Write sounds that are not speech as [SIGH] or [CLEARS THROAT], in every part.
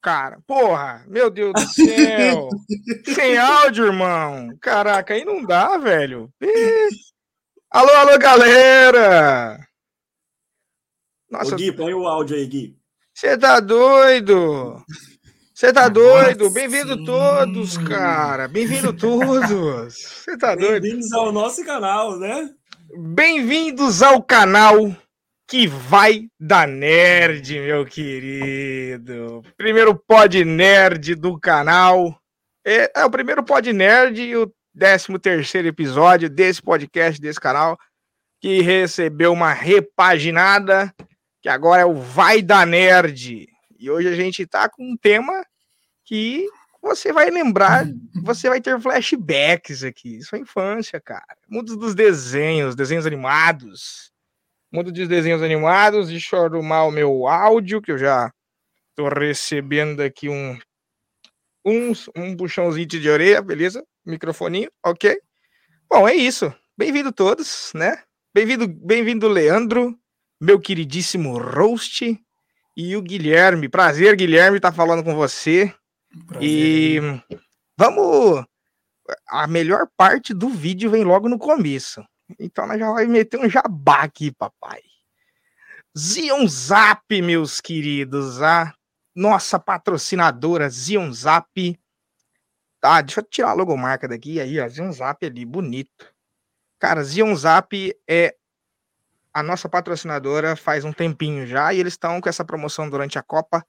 cara. Porra, meu Deus do [LAUGHS] céu. Sem áudio, irmão. Caraca, aí não dá, velho. Alô, alô, galera. Nossa, Ô, Gui, põe o áudio aí, Gui. Você tá doido? Você tá doido? Bem-vindo todos, cara. Bem-vindo todos. Você tá doido? Bem-vindos ao nosso canal, né? Bem-vindos ao canal que vai da nerd, meu querido. Primeiro pod nerd do canal. É, é o primeiro pod nerd e o 13 terceiro episódio desse podcast, desse canal, que recebeu uma repaginada, que agora é o Vai da Nerd. E hoje a gente tá com um tema que você vai lembrar, você vai ter flashbacks aqui. Sua infância, cara. Mundo dos desenhos, desenhos animados mundo de desenhos animados. Deixa eu arrumar o meu áudio, que eu já tô recebendo aqui um, um, um puxãozinho de orelha, beleza? Microfoninho, ok? Bom, é isso. Bem-vindo todos, né? Bem-vindo, bem-vindo, Leandro, meu queridíssimo Roast, e o Guilherme. Prazer, Guilherme, estar tá falando com você. Prazer, e vamos. A melhor parte do vídeo vem logo no começo. Então nós já vai meter um jabá aqui, papai. Zion Zap, meus queridos, a nossa patrocinadora Zion Zap. Tá, deixa eu tirar a logomarca daqui, aí, ó, Zion Zap ali, bonito. Cara, Zion Zap é a nossa patrocinadora faz um tempinho já e eles estão com essa promoção durante a Copa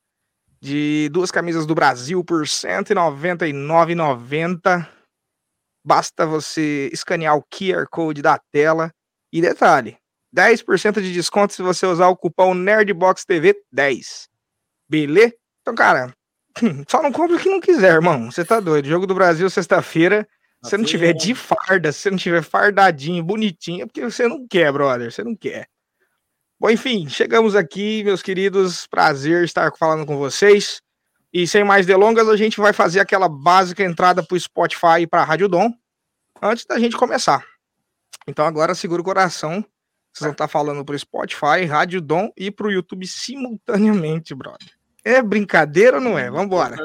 de duas camisas do Brasil por R$ 199,90 Basta você escanear o QR Code da tela. E detalhe: 10% de desconto se você usar o cupom NerdBoxTV10. Beleza? Então, cara, [CLEARS THROAT] só não compra o que não quiser, irmão. Você tá doido. Jogo do Brasil, sexta-feira. Se você não tiver de farda, se você não tiver fardadinho, bonitinho, é porque você não quer, brother. Você não quer. Bom, enfim, chegamos aqui, meus queridos. Prazer estar falando com vocês. E sem mais delongas, a gente vai fazer aquela básica entrada para o Spotify e para a Rádio Dom antes da gente começar. Então agora segura o coração. Vocês vão estar falando para o Spotify, Rádio Dom e para o YouTube simultaneamente, brother. É brincadeira ou não é? Vambora.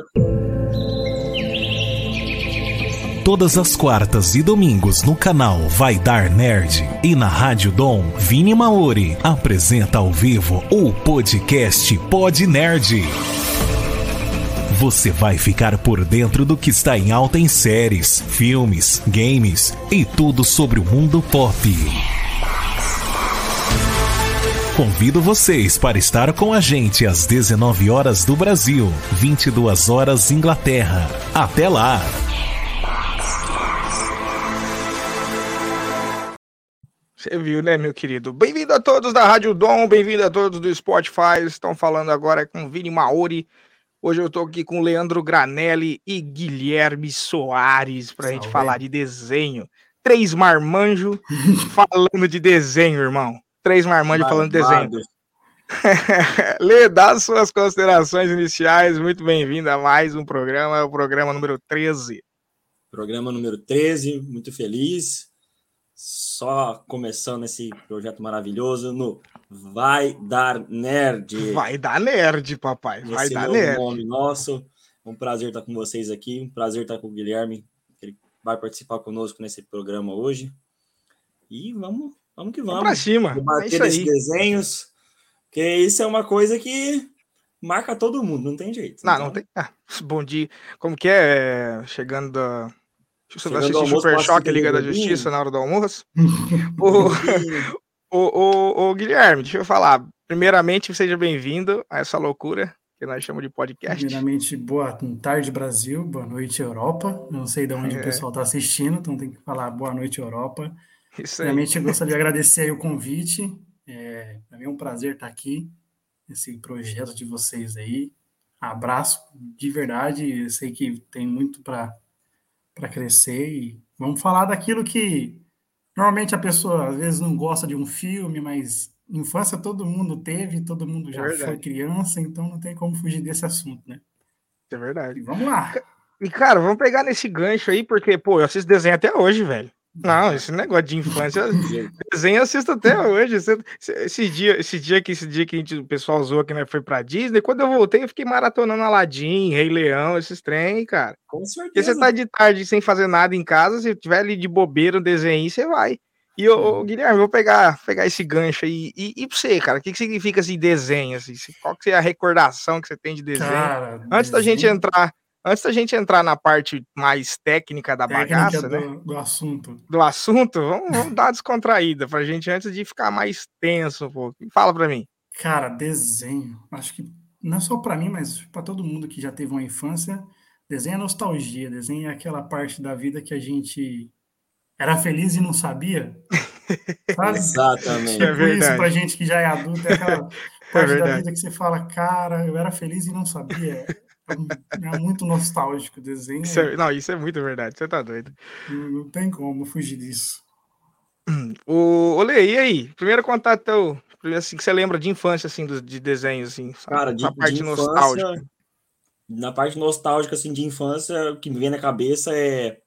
Todas as quartas e domingos no canal Vai Dar Nerd e na Rádio Dom, Vini Maori apresenta ao vivo o podcast Pod Nerd você vai ficar por dentro do que está em alta em séries, filmes, games e tudo sobre o mundo pop. Convido vocês para estar com a gente às 19 horas do Brasil, 22 horas Inglaterra. Até lá! Você viu, né, meu querido? Bem-vindo a todos da Rádio Dom, bem-vindo a todos do Spotify. Estão falando agora com Vini Maori Hoje eu estou aqui com Leandro Granelli e Guilherme Soares para a gente falar de desenho. Três marmanjos [LAUGHS] falando de desenho, irmão. Três marmanjos falando de desenho. [LAUGHS] Lê, dá suas considerações iniciais. Muito bem-vindo a mais um programa, o programa número 13. Programa número 13, muito feliz. Só começando esse projeto maravilhoso no Vai Dar Nerd. Vai dar nerd, papai. Vai Esse dar nerd. nome nosso. Um prazer estar com vocês aqui. Um prazer estar com o Guilherme, ele vai participar conosco nesse programa hoje. E vamos, vamos que vamos. Vamos pra cima. Debater é esses desenhos. Porque isso é uma coisa que marca todo mundo, não tem jeito. Não, então... não tem. Ah, bom dia. Como que é? Chegando da. Você vai assistir Super Choque Liga da Justiça na hora do almoço? [LAUGHS] o, Ô, ô, ô, Guilherme, deixa eu falar. Primeiramente, seja bem-vindo a essa loucura que nós chamamos de podcast. Primeiramente, boa tarde, Brasil, boa noite, Europa. Não sei de onde é. o pessoal está assistindo, então tem que falar boa noite, Europa. Isso aí. Primeiramente, eu gostaria de agradecer o convite. É, para mim é um prazer estar aqui nesse projeto de vocês aí. Abraço de verdade. Eu sei que tem muito para crescer e vamos falar daquilo que Normalmente a pessoa às vezes não gosta de um filme, mas infância todo mundo teve, todo mundo é já é foi criança, então não tem como fugir desse assunto, né? É verdade. E vamos lá. E, cara, vamos pegar nesse gancho aí, porque, pô, eu assisto desenho até hoje, velho. Não, esse negócio de infância, [LAUGHS] desenho assisto até hoje. Esse dia, esse dia que esse dia que gente, o pessoal usou que né, foi pra Disney, quando eu voltei, eu fiquei maratonando Aladdin, Rei Leão, esses trem, cara. Com certeza. Porque você tá de tarde sem fazer nada em casa, se tiver ali de bobeira um desenho, você vai. E o Guilherme, vou pegar, pegar esse gancho aí. E, e pra você, cara, o que, que significa esse desenho? Assim? Qual que é a recordação que você tem de desenho? Cara, Antes desenho... da gente entrar Antes da gente entrar na parte mais técnica da técnica bagaça, do, né? Do assunto. Do assunto, vamos, vamos dar uma descontraída pra gente antes de ficar mais tenso um pouco. Fala pra mim. Cara, desenho. Acho que não é só para mim, mas para todo mundo que já teve uma infância, desenho é nostalgia. Desenho é aquela parte da vida que a gente era feliz e não sabia. [LAUGHS] Sabe? Exatamente. Tipo é isso pra gente que já é adulto, é aquela [LAUGHS] é parte é da vida que você fala, cara, eu era feliz e não sabia. É muito nostálgico o desenho. Isso é, não, isso é muito verdade, você tá doido. Não, não tem como fugir disso. O Olê, e aí? Primeiro contato teu, assim, que você lembra de infância, assim, do, de desenho, assim, Cara, de, parte de infância, nostálgica. Na parte nostálgica, assim, de infância, o que me vem na cabeça é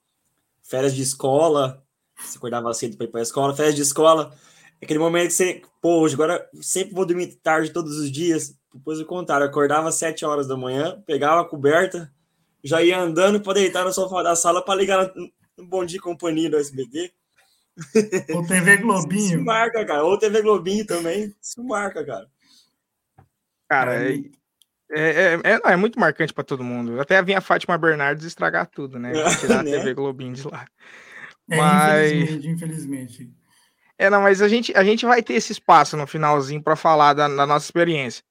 férias de escola, você acordava cedo para ir para a escola, férias de escola, aquele momento que você, pô, hoje agora sempre vou dormir tarde todos os dias, depois o contrário, acordava às 7 horas da manhã, pegava a coberta, já ia andando para deitar no sofá da sala para ligar no Bom Dia Companhia do SBT. Ou TV Globinho. Isso marca, cara. Ou TV Globinho também. Isso marca, cara. Cara, é, é, é, é muito marcante para todo mundo. Até vinha a Fátima Bernardes estragar tudo, né? Tirar né? a TV Globinho de lá. É, mas... infelizmente, infelizmente. É, não, mas a gente, a gente vai ter esse espaço no finalzinho para falar da, da, nossa experiência.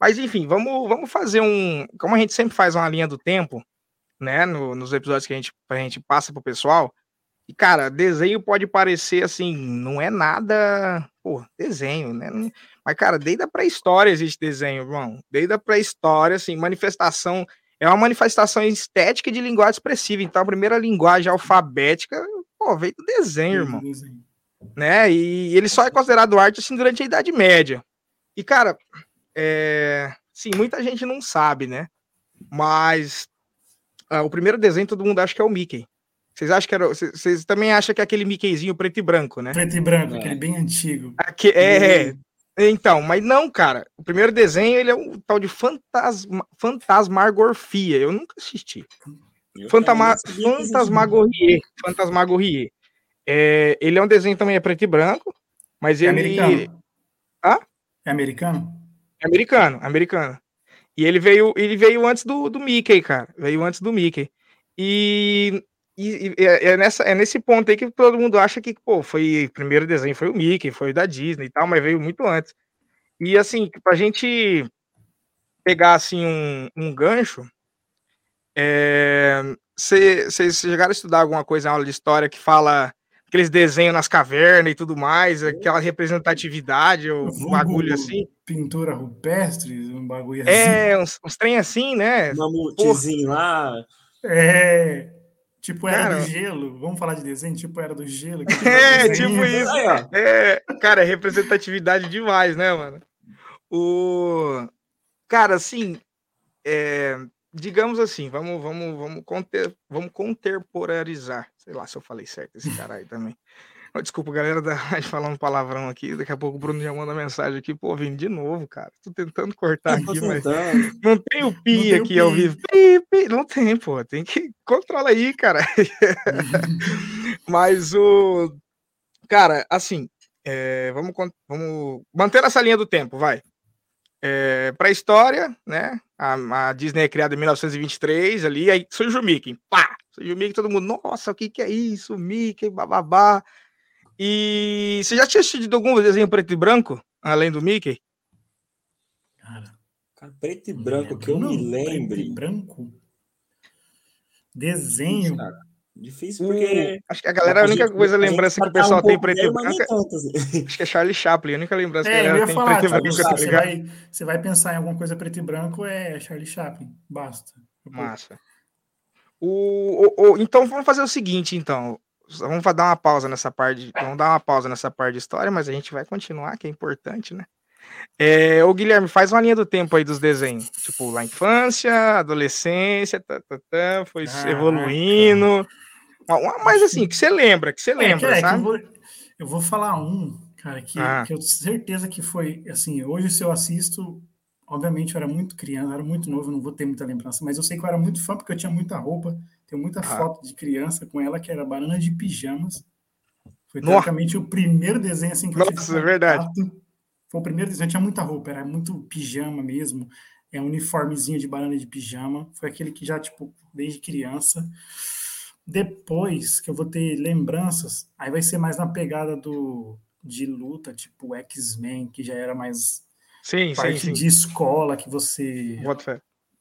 Mas enfim, vamos, vamos fazer um. Como a gente sempre faz uma linha do tempo, né? No, nos episódios que a gente, a gente passa pro pessoal. E, cara, desenho pode parecer assim, não é nada. Pô, desenho, né? Mas, cara, desde a pré-história existe desenho, irmão. Desde a pré-história, assim, manifestação. É uma manifestação estética de linguagem expressiva. Então, a primeira linguagem alfabética, pô, veio do desenho, irmão. Né? E ele só é considerado arte assim durante a Idade Média. E, cara, é, sim, muita gente não sabe, né? Mas ah, o primeiro desenho todo mundo acha que é o Mickey. Vocês acham que era. Vocês também acham que é aquele Mickeyzinho preto e branco, né? Preto e branco, é. aquele bem antigo. Aqui, é, é. Então, mas não, cara. O primeiro desenho ele é um tal de fantasma, Fantasmagorfia. Eu nunca assisti. Fantama, Fantasmagorrier. Fantasmagorrier. É, ele é um desenho também é preto e branco, mas é ele. Americano. Hã? É americano? É americano, americano. E ele veio, ele veio antes do, do Mickey, cara. Veio antes do Mickey. E, e, e é, é, nessa, é nesse ponto aí que todo mundo acha que, pô, foi o primeiro desenho foi o Mickey, foi o da Disney e tal, mas veio muito antes. E assim, pra gente pegar assim um, um gancho, vocês é, chegaram a estudar alguma coisa na aula de história que fala aqueles desenhos nas cavernas e tudo mais, aquela representatividade, ou um bagulho assim. Pintura rupestre, um bagulho assim. É, uns, uns trem assim, né? Um mamutizinho lá. É. Tipo, era cara, do gelo. Vamos falar de desenho? Tipo, era do gelo. [LAUGHS] É, tipo isso. É, cara, é representatividade demais, né, mano? O. Cara, assim. É, digamos assim, vamos, vamos, vamos, conter, vamos contemporarizar. Sei lá se eu falei certo esse [LAUGHS] cara aí também. Desculpa, galera da rádio falando palavrão aqui. Daqui a pouco o Bruno já manda mensagem aqui. Pô, vim de novo, cara. Tô tentando cortar aqui, mas não tem o pi aqui ao vivo. Pi, pi. Não tem, pô. Tem que controla aí, cara. [LAUGHS] [LAUGHS] mas o cara, assim, é, vamos, vamos manter essa linha do tempo, vai. É, para a história, né? A, a, Disney é criada em 1923, ali, aí surge o Mickey, pá! Surge o Mickey, todo mundo, nossa, o que, que é isso? Mickey, bababá. E você já tinha assistido algum desenho preto e branco, além do Mickey? Cara, cara preto e branco, que eu não, me lembre. Preto e branco? Desenho? Cara. Difícil porque. Uh, acho que a galera, a única coisa, a lembrança que o pessoal um tem preto e branco. Assim. Acho que é Charlie Chaplin, a única lembrança é, que a galera tem falar, preto e branco. Tá você, vai, você vai pensar em alguma coisa preto e branco, é Charlie Chaplin. Basta. Massa. O, o, o, então vamos fazer o seguinte, então. Vamos dar uma pausa nessa parte. Vamos dar uma pausa nessa parte de história, mas a gente vai continuar, que é importante, né? É, ô Guilherme, faz uma linha do tempo aí dos desenhos. Tipo, lá infância, adolescência, tá, tá, tá, foi ah, evoluindo. Mas assim, que você lembra, que você é, lembra, é, sabe? Eu vou, eu vou, falar um, cara, que, ah. que eu tenho certeza que foi, assim, hoje se eu assisto, obviamente eu era muito criança, era muito novo, não vou ter muita lembrança, mas eu sei que eu era muito fã porque eu tinha muita roupa, tenho muita ah. foto de criança com ela, que era Banana de Pijamas. Foi praticamente o primeiro desenho assim que Nossa, eu tive. Nossa, é verdade. Foi o primeiro desenho, tinha muita roupa, era muito pijama mesmo é um uniformezinho de banana de pijama. Foi aquele que já, tipo, desde criança. Depois que eu vou ter lembranças, aí vai ser mais na pegada do de luta, tipo X-Men, que já era mais sim, parte sim, sim. de escola, que você.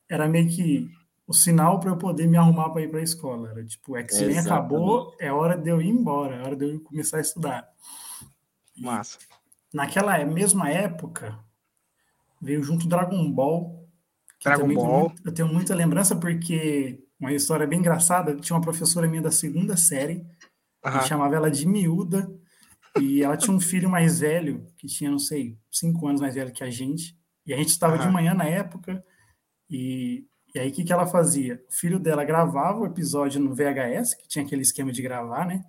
Era meio que o sinal para eu poder me arrumar para ir para a escola. Era tipo, X-Men acabou, é hora de eu ir embora, é hora de eu começar a estudar. Massa. Naquela mesma época, veio junto Dragon Ball, Dragon Ball. eu tenho muita lembrança porque uma história bem engraçada. Tinha uma professora minha da segunda série, que chamava ela de miúda, e ela tinha um filho mais velho, que tinha, não sei, cinco anos mais velho que a gente. E a gente estava de manhã na época, e, e aí o que, que ela fazia? O filho dela gravava o episódio no VHS, que tinha aquele esquema de gravar, né?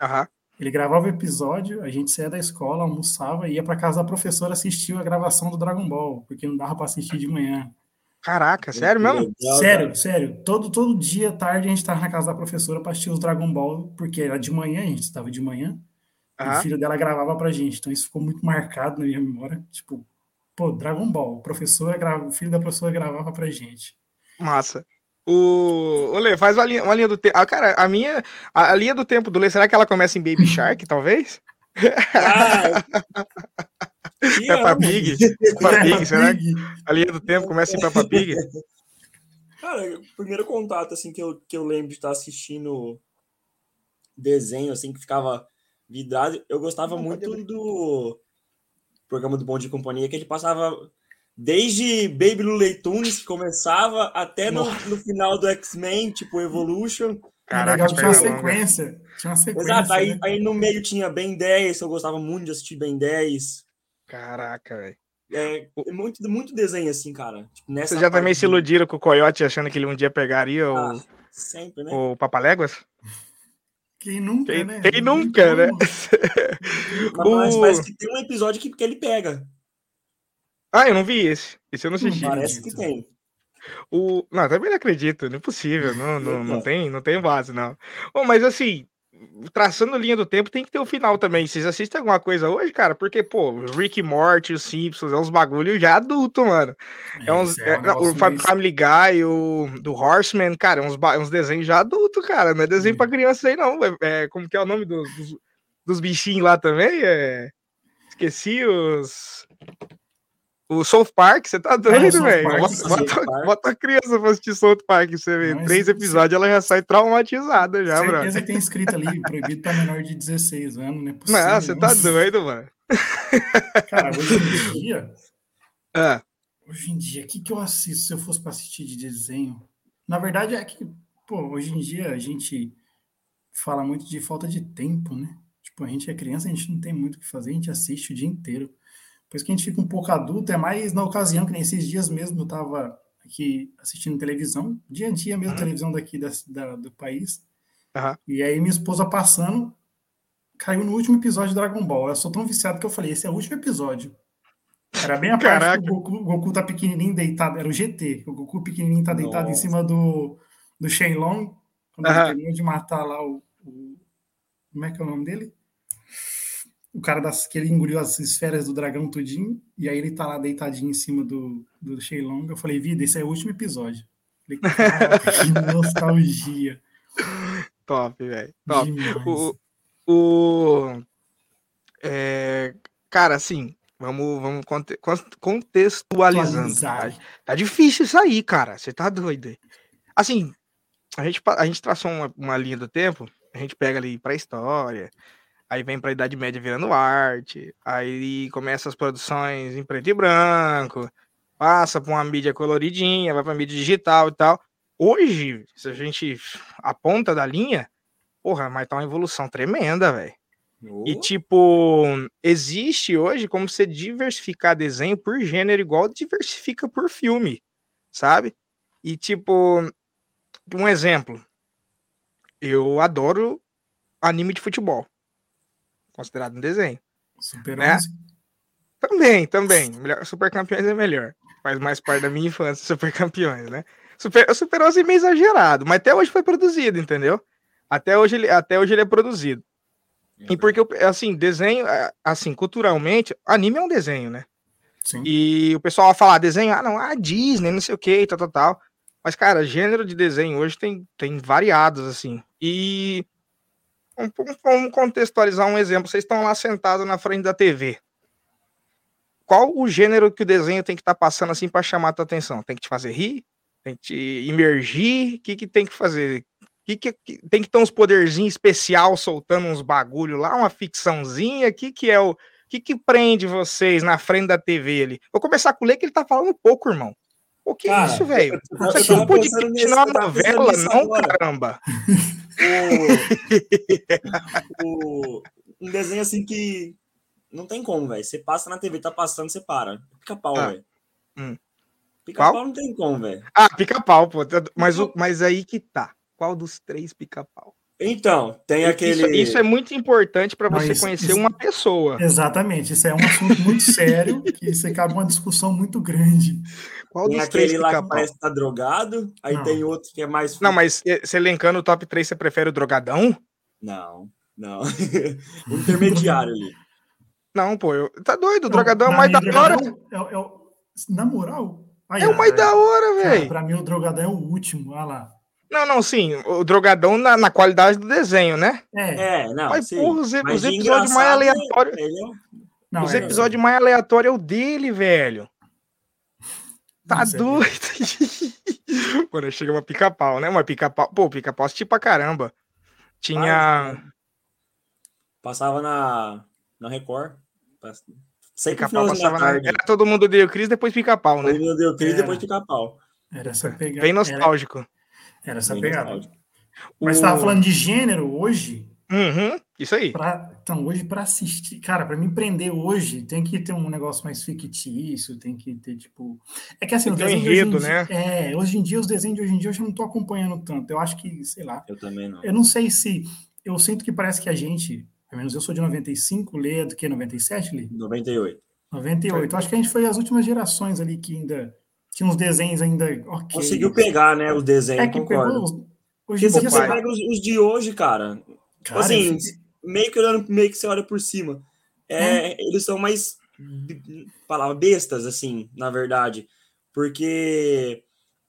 Aham. Ele gravava o episódio, a gente saía da escola, almoçava, ia para casa da professora assistir a gravação do Dragon Ball, porque não dava para assistir de manhã. Caraca, sério mesmo? sério, sério. Todo, todo dia, tarde, a gente estava na casa da professora para assistir os Dragon Ball, porque era de manhã, a gente estava de manhã. Ah. o filho dela gravava pra gente. Então isso ficou muito marcado na minha memória. Tipo, pô, Dragon Ball, professora grava, o filho da professora gravava pra gente. Massa. O, o Lê, faz uma linha, uma linha do tempo. Ah, cara, a minha. A, a, linha do tempo do Lê, será que ela começa em Baby [LAUGHS] Shark, talvez? Ah, Peppa Pig? Peppa Pig, será que a linha do tempo começa em Peppa [LAUGHS] Pig? Cara, o primeiro contato, assim, que eu, que eu lembro de estar assistindo desenho, assim, que ficava vidrado, eu gostava Não, muito do programa do Bom de Companhia, que ele passava desde Baby Looney Tunes, que começava, até no, no final do X-Men, tipo Evolution. Caraca, tinha uma sequência. Tinha uma sequência. Exato, aí, né? aí no meio tinha Ben 10, eu gostava muito de assistir Ben 10. Caraca, velho. É, é, muito, muito desenho assim, cara. Tipo, Vocês já também se iludiram com o Coyote achando que ele um dia pegaria ah, o, sempre, né? o Papaléguas? Quem nunca, quem, né? Quem nunca, né? [LAUGHS] [LAUGHS] Mas o... parece que tem um episódio que, que ele pega. Ah, eu não vi esse. Esse eu não assisti. Parece que tem. O... Não, também não acredito, não é possível, não, não, não, tem, não tem base, não. Oh, mas assim, traçando linha do tempo, tem que ter o final também. Vocês assistem alguma coisa hoje, cara? Porque, pô, Rick Morty, os Simpsons, é uns bagulho já adulto, mano. É uns. É, é, o Family Guy, o do Horseman, cara, é uns, uns desenhos já adulto, cara. Não é desenho pra criança aí, não. É, é, como que é o nome dos, dos, dos bichinhos lá também? É... Esqueci os. O South Park, você tá doido, velho? Bota, bota, bota, a criança pra assistir South Park, você vê. Mas, Três episódios, ela já sai traumatizada já, bro. Certeza que tem escrito ali, proibido pra menor de 16 anos, né? Não, você tá doido, mano. Cara, hoje em dia... [LAUGHS] Ah. Hoje em dia, o que, que eu assisto se eu fosse pra assistir de desenho? Na verdade, é que, pô, hoje em dia a gente fala muito de falta de tempo, né? Tipo, a gente é criança, a gente não tem muito o que fazer, a gente assiste o dia inteiro. Depois que a gente fica um pouco adulto, é mais na ocasião, que nem esses dias mesmo eu estava aqui assistindo televisão, dia a dia mesmo, uhum. televisão daqui da, da, do país. Uhum. E aí minha esposa passando, caiu no último episódio de Dragon Ball. Eu sou tão viciado que eu falei, esse é o último episódio. Era bem a parte que o Goku, o Goku tá pequenininho deitado, era o GT, o Goku pequenininho tá deitado Nossa. em cima do, do Shenlong, quando uhum. ele terminou de matar lá o, o, Como é que é o nome dele? O cara das, que ele engoliu as esferas do dragão tudinho, e aí ele tá lá deitadinho em cima do, do Shenlong. Eu falei, vida, esse é o último episódio. Falei, [LAUGHS] que nostalgia. Top, velho. Top. O, o, é, cara, assim, vamos, vamos contextualizando. Tá? tá difícil isso aí, cara. Você tá doido. Assim, a gente, a gente traçou uma, uma linha do tempo, a gente pega ali pra história, aí vem para a Idade Média virando arte, aí começa as produções em preto e branco, passa para uma mídia coloridinha, vai para mídia digital e tal. Hoje, se a gente aponta da linha, porra, mas tá uma evolução tremenda, velho. Oh. E tipo, existe hoje como você diversificar desenho por gênero igual diversifica por filme, sabe? E tipo, um exemplo, eu adoro anime de futebol. Considerado um desenho. Super né? Também, também. Melhor, Super Campeões é melhor. Faz mais parte da minha infância, [LAUGHS] Super Campeões, né? Super, o Super 11 é meio exagerado, mas até hoje foi produzido, entendeu? Até hoje ele, até hoje ele é produzido. E porque, assim, desenho, é, assim, culturalmente, anime é um desenho, né? Sim. E o pessoal vai falar desenho, ah, não, ah, Disney, não sei o que, tal, tal, tal. Mas, cara, gênero de desenho hoje tem, tem variados, assim. E vamos contextualizar um exemplo. Vocês estão lá sentados na frente da TV. Qual o gênero que o desenho tem que estar tá passando assim para chamar a tua atenção? Tem que te fazer rir? Tem que te imergir? O que, que tem que fazer? Que, que, que, tem que ter uns poderzinhos especial soltando uns bagulho lá, uma ficçãozinha. O que, que é o. que, que prende vocês na frente da TV ali? Vou começar com o Lê, que ele tá falando pouco, irmão. O que é isso, velho? Isso aqui é um podcast na novela, não, agora. caramba. [LAUGHS] O, o, um desenho assim que não tem como, velho. Você passa na TV, tá passando, você para. Pica-pau, ah. velho. Hum. Pica-pau não tem como, velho. Ah, pica-pau, pô. Mas, mas aí que tá. Qual dos três pica-pau? Então, tem aquele. Isso, isso é muito importante para você isso, conhecer isso, uma pessoa. Exatamente, isso é um assunto muito [LAUGHS] sério, que isso cabe uma discussão muito grande. Qual tem dos aquele lá que parece que tá drogado, aí não. tem outro que é mais. Não, mas se elencando o top 3, você prefere o drogadão? Não, não. [LAUGHS] o intermediário ali. Não, pô, eu... tá doido, o drogadão é o mais da hora. É, é, na moral. é o mais da hora, velho. Pra mim, o drogadão é o último, olha lá. Não, não, sim. O drogadão na, na qualidade do desenho, né? É, é não. Mas, sim. porra, os, os episódios mais aleatórios. É... os é episódios mais aleatórios é o dele, velho. Tá Nossa, doido. [LAUGHS] É Quando chega uma pica-pau, né? Uma pica-pau. Pô, pica-pau tipo pra caramba. Tinha. Passava na, na Record. Sempre pica-pau passava na... Era todo mundo deu Cris, depois pica-pau, né? Todo mundo deu Cris, depois pica-pau. Era essa pegada. Bem nostálgico. Era... Era essa Bem pegada. Nostálgico. Mas você tava falando de gênero hoje. Uhum, isso aí. Pra, então, hoje, para assistir, cara, para me prender hoje, tem que ter um negócio mais fictício, tem que ter, tipo. É que assim, o desenho. Enredo, de né? É, hoje em dia, os desenhos de hoje em dia eu já não tô acompanhando tanto. Eu acho que, sei lá. Eu também não. Eu não sei se. Eu sinto que parece que a gente, pelo menos eu sou de 95, Lê é do que? 97, Lê? 98. 98. Eu acho que a gente foi as últimas gerações ali que ainda tinha uns desenhos ainda. Okay. Conseguiu pegar, né? Os desenhos, é que concordo. Pegou, hoje você pega os, os, de hoje, cara. cara assim, meio que olhando, meio que você olha por cima. É, é. Eles são mais palavra bestas, assim, na verdade. Porque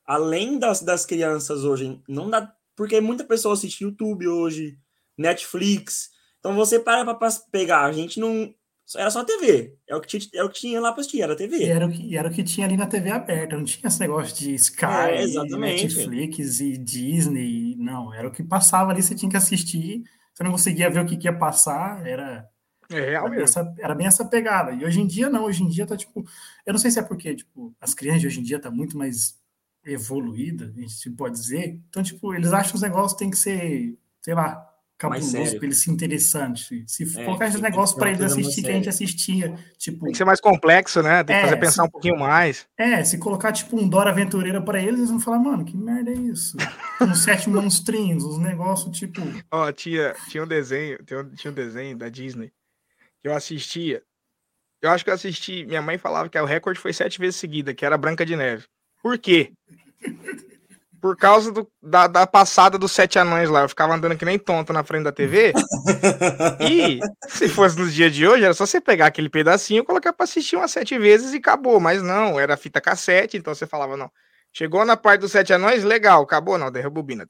além das, das crianças hoje, não dá. Porque muita pessoa assiste YouTube hoje, Netflix. Então você para para pegar. A gente não era só TV. É o que tinha, é o que tinha lá para assistir, era TV. E era, o que, era o que tinha ali na TV aberta, não tinha esse negócio de Sky, é, Netflix e Disney. Não, era o que passava ali, você tinha que assistir. Você não conseguia ver o que, que ia passar, era. É real era, essa, era bem essa pegada. E hoje em dia, não, hoje em dia tá tipo. Eu não sei se é porque, tipo, as crianças de hoje em dia tá muito mais evoluída, a gente pode dizer. Então, tipo, eles acham que os negócios tem que ser, sei lá, cabuloso para eles se interessante. Se é, colocar esse negócio para eles assistir que a gente assistia, tipo. Tem que ser mais complexo, né? Tem que é, fazer pensar se, um pouquinho mais. É, se colocar tipo um Dora Aventureira para eles, eles vão falar, mano, que merda é isso? uns sete monstrinhos, uns negócios tipo. Ó, oh, tinha, tinha um desenho, tinha um desenho da Disney que eu assistia. Eu acho que eu assisti. Minha mãe falava que o recorde foi sete vezes seguida, que era Branca de Neve. Por quê? Por causa do, da, da, passada dos sete anões lá. Eu ficava andando que nem tonto na frente da TV. [LAUGHS] e se fosse nos dias de hoje, era só você pegar aquele pedacinho e colocar para assistir umas sete vezes e acabou. Mas não, era fita cassete, então você falava, não. Chegou na parte dos sete anões, legal, acabou, não, derruba bobina.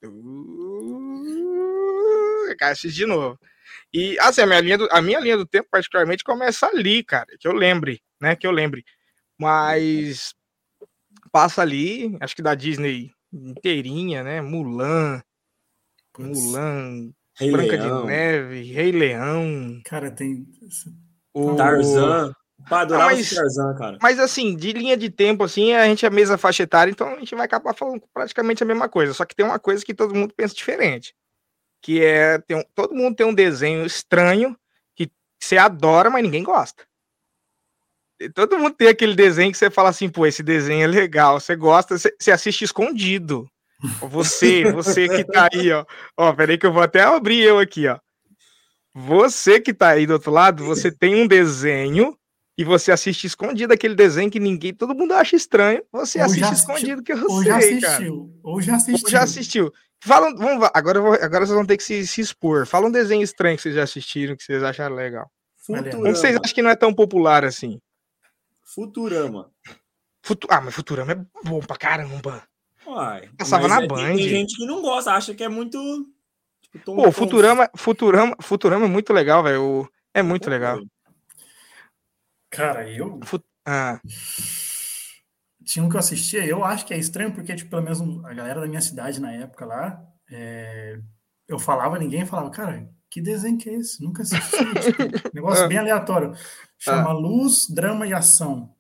Assiste de novo. E assim, a minha, linha do, a minha linha do tempo, particularmente, começa ali, cara, que eu lembre, né? Que eu lembre. Mas passa ali, acho que da Disney inteirinha, né? Mulan, Mulan, Rei Branca Leão. de Neve, Rei Leão. Cara, tem. O... Tarzan. Pá, Não, mas, Tarzan, cara. Mas assim, de linha de tempo, assim, a gente é a mesma faixa etária, então a gente vai acabar falando praticamente a mesma coisa. Só que tem uma coisa que todo mundo pensa diferente. Que é. Tem um, todo mundo tem um desenho estranho que você adora, mas ninguém gosta. Todo mundo tem aquele desenho que você fala assim, pô, esse desenho é legal, você gosta, você, você assiste escondido. Você, [LAUGHS] você que tá aí, ó. Ó, peraí que eu vou até abrir eu aqui, ó. Você que tá aí do outro lado, você tem um desenho e você assiste escondido aquele desenho que ninguém, todo mundo acha estranho. Você ou assiste escondido que eu ou sei, já assistiu, cara. Ou já assistiu. Ou já assistiu. Fala, vamos, agora, vou, agora vocês vão ter que se, se, expor. Fala um desenho estranho que vocês já assistiram, que vocês acharam legal. Um que vocês acham que não é tão popular assim. Futurama. Futu ah, mas Futurama é bom pra caramba. Uai, Passava na é, Band. Tem, gente que não gosta, acha que é muito. Tipo, tom, Pô, tom... Futurama, Futurama, Futurama é muito legal, velho. É muito legal. Cara, eu. Fut... Ah. Tinha um que eu assistia, eu acho que é estranho, porque, tipo, pelo menos a galera da minha cidade na época lá, é... eu falava, ninguém falava, cara, que desenho que é esse? Nunca assisti. [LAUGHS] tipo, negócio ah. bem aleatório. Chama ah. Luz, Drama e Ação.